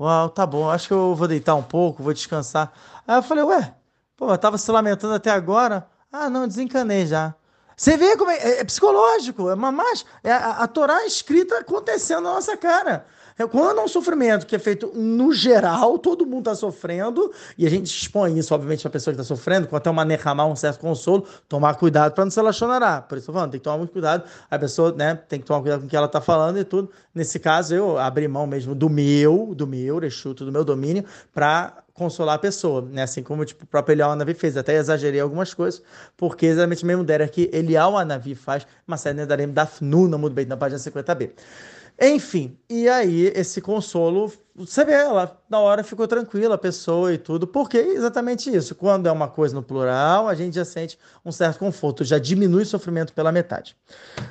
Uau, tá bom, acho que eu vou deitar um pouco, vou descansar. Aí eu falei, ué, pô, eu tava se lamentando até agora. Ah, não, desencanei já. Você vê como é, é, é psicológico, é mas é a, a Torá escrita acontecendo na nossa cara. É, quando é um sofrimento que é feito no geral, todo mundo está sofrendo, e a gente expõe isso, obviamente, a pessoa que está sofrendo, com até uma nerramar um certo consolo, tomar cuidado para não se relacionar. Por isso eu falando, tem que tomar muito cuidado. A pessoa, né, tem que tomar cuidado com o que ela está falando e tudo. Nesse caso, eu abri mão mesmo do meu, do meu, rechuto, do meu domínio, para consolar a pessoa, né? Assim como tipo, o próprio Elial Anavi fez. Até exagerei algumas coisas, porque exatamente mesmo dera que Elial Anavi faz, mas Nedarim Dafnu, no Mudo Beit, na página 50b. Enfim, e aí esse consolo você vê, ela na hora ficou tranquila, a pessoa e tudo, porque é exatamente isso. Quando é uma coisa no plural, a gente já sente um certo conforto, já diminui o sofrimento pela metade.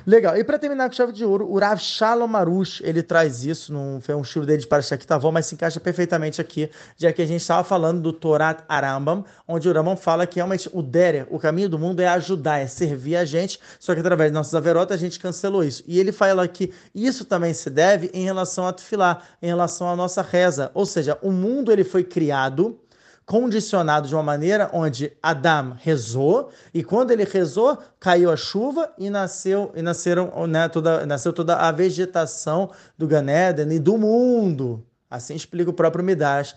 Legal. E para terminar com chave de ouro, o Rav Shalom Marush, ele traz isso, não foi um estilo dele de Parashat mas se encaixa perfeitamente aqui, já que a gente estava falando do Torat Arambam, onde o Rambam fala que realmente o Derer, o caminho do mundo é ajudar, é servir a gente, só que através de nossas averotas a gente cancelou isso. E ele fala que isso também se deve em relação a Tufilá, em relação à nossa reza. Ou seja, o mundo ele foi criado condicionado de uma maneira onde Adão rezou e quando ele rezou caiu a chuva e nasceu e nasceram né, toda nasceu toda a vegetação do Ganeden e do mundo. Assim explica o próprio Midash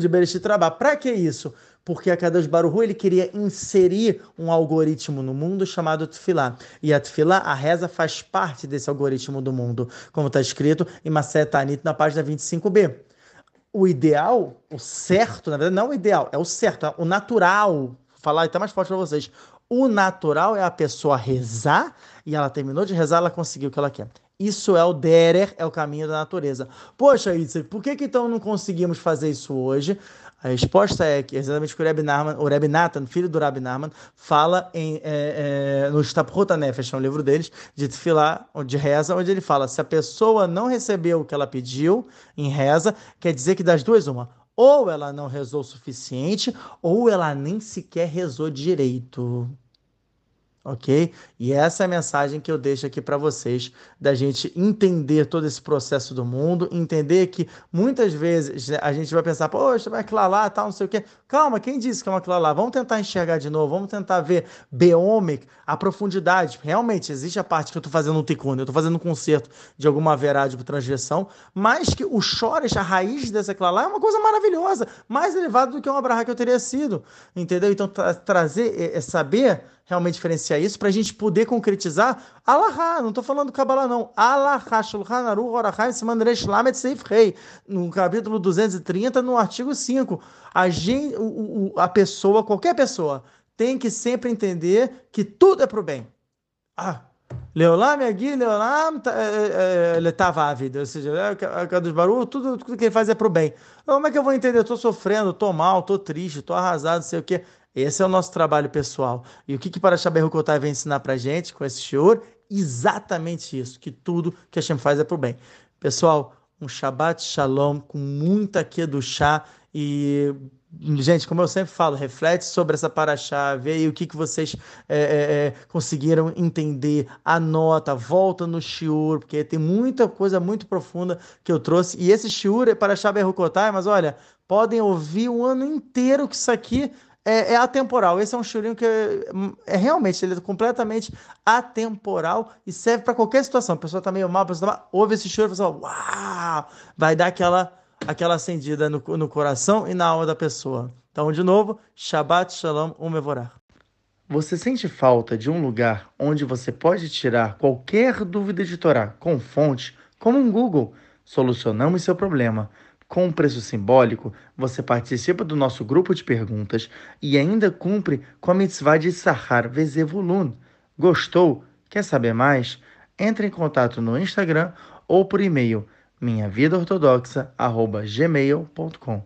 de Bereshit. Para que isso? Porque a Kadosh Baruch ele queria inserir um algoritmo no mundo chamado Tfilá. E a Tfilá, a reza, faz parte desse algoritmo do mundo, como está escrito em Maseta Anit na página 25b o ideal, o certo, na verdade, não o ideal, é o certo, é o natural. Vou falar até mais forte para vocês. O natural é a pessoa rezar e ela terminou de rezar, ela conseguiu o que ela quer. Isso é o derer, é o caminho da natureza. Poxa, Itzel, por que, que então não conseguimos fazer isso hoje? A resposta é que exatamente que o Reb, Narman, o Reb Nathan, filho do Reb Narman, fala em, é, é, no Staprota Nefesh, é um livro deles, de Tfilá, de reza, onde ele fala, se a pessoa não recebeu o que ela pediu em reza, quer dizer que das duas, uma, ou ela não rezou o suficiente, ou ela nem sequer rezou direito ok? E essa é a mensagem que eu deixo aqui para vocês, da gente entender todo esse processo do mundo, entender que muitas vezes a gente vai pensar, poxa, vai lá, tal, não sei o quê. Calma, quem disse que é uma aquilo lá? Vamos tentar enxergar de novo, vamos tentar ver beômic, a profundidade. Realmente, existe a parte que eu estou fazendo um tikkun, eu estou fazendo um conserto de alguma verade por transgressão, mas que o chores, a raiz dessa aquilo lá, é uma coisa maravilhosa, mais elevada do que uma barra que eu teria sido, entendeu? Então, tra trazer, é, é saber realmente diferenciar isso para a gente poder concretizar Alahá, não estou falando Kabbalah não, Alahá, Shulchan Aruch Orachai Siman Resh Lamed Seif Rei, no capítulo 230, no artigo 5, a, gente, o, o, a pessoa, qualquer pessoa, tem que sempre entender que tudo é para o bem. Ah, Leolam Yagi, Leolam Letava a vida, ou seja, dos barulhos, tudo, tudo que ele faz é para o bem. Como é que eu vou entender? Estou sofrendo, estou mal, estou triste, estou arrasado, sei o quê. Esse é o nosso trabalho pessoal. E o que, que Parashá Berrucotai vem ensinar para gente com esse shiur? Exatamente isso, que tudo que a Hashem faz é para o bem. Pessoal, um Shabbat Shalom com muita do chá e Gente, como eu sempre falo, reflete sobre essa paraxá, vê aí o que, que vocês é, é, é, conseguiram entender, anota, volta no shiur, porque tem muita coisa muito profunda que eu trouxe. E esse shiur é paraxá berrucotai, mas olha, podem ouvir o ano inteiro que isso aqui é, é, atemporal. Esse é um churinho que é, é, realmente, ele é completamente atemporal e serve para qualquer situação. A pessoa está meio mal, a pessoa tá mal, ouve esse choro e fala, uau! Vai dar aquela, aquela acendida no, no coração e na alma da pessoa. Então, de novo, Shabbat Shalom Umevorah. Você sente falta de um lugar onde você pode tirar qualquer dúvida de Torá com fonte, como um Google? Solucionamos seu problema. Com um preço simbólico, você participa do nosso grupo de perguntas e ainda cumpre com a mitzvah de Sahar Vezevulun. Gostou? Quer saber mais? Entre em contato no Instagram ou por e-mail minhavidaortodoxa.gmail.com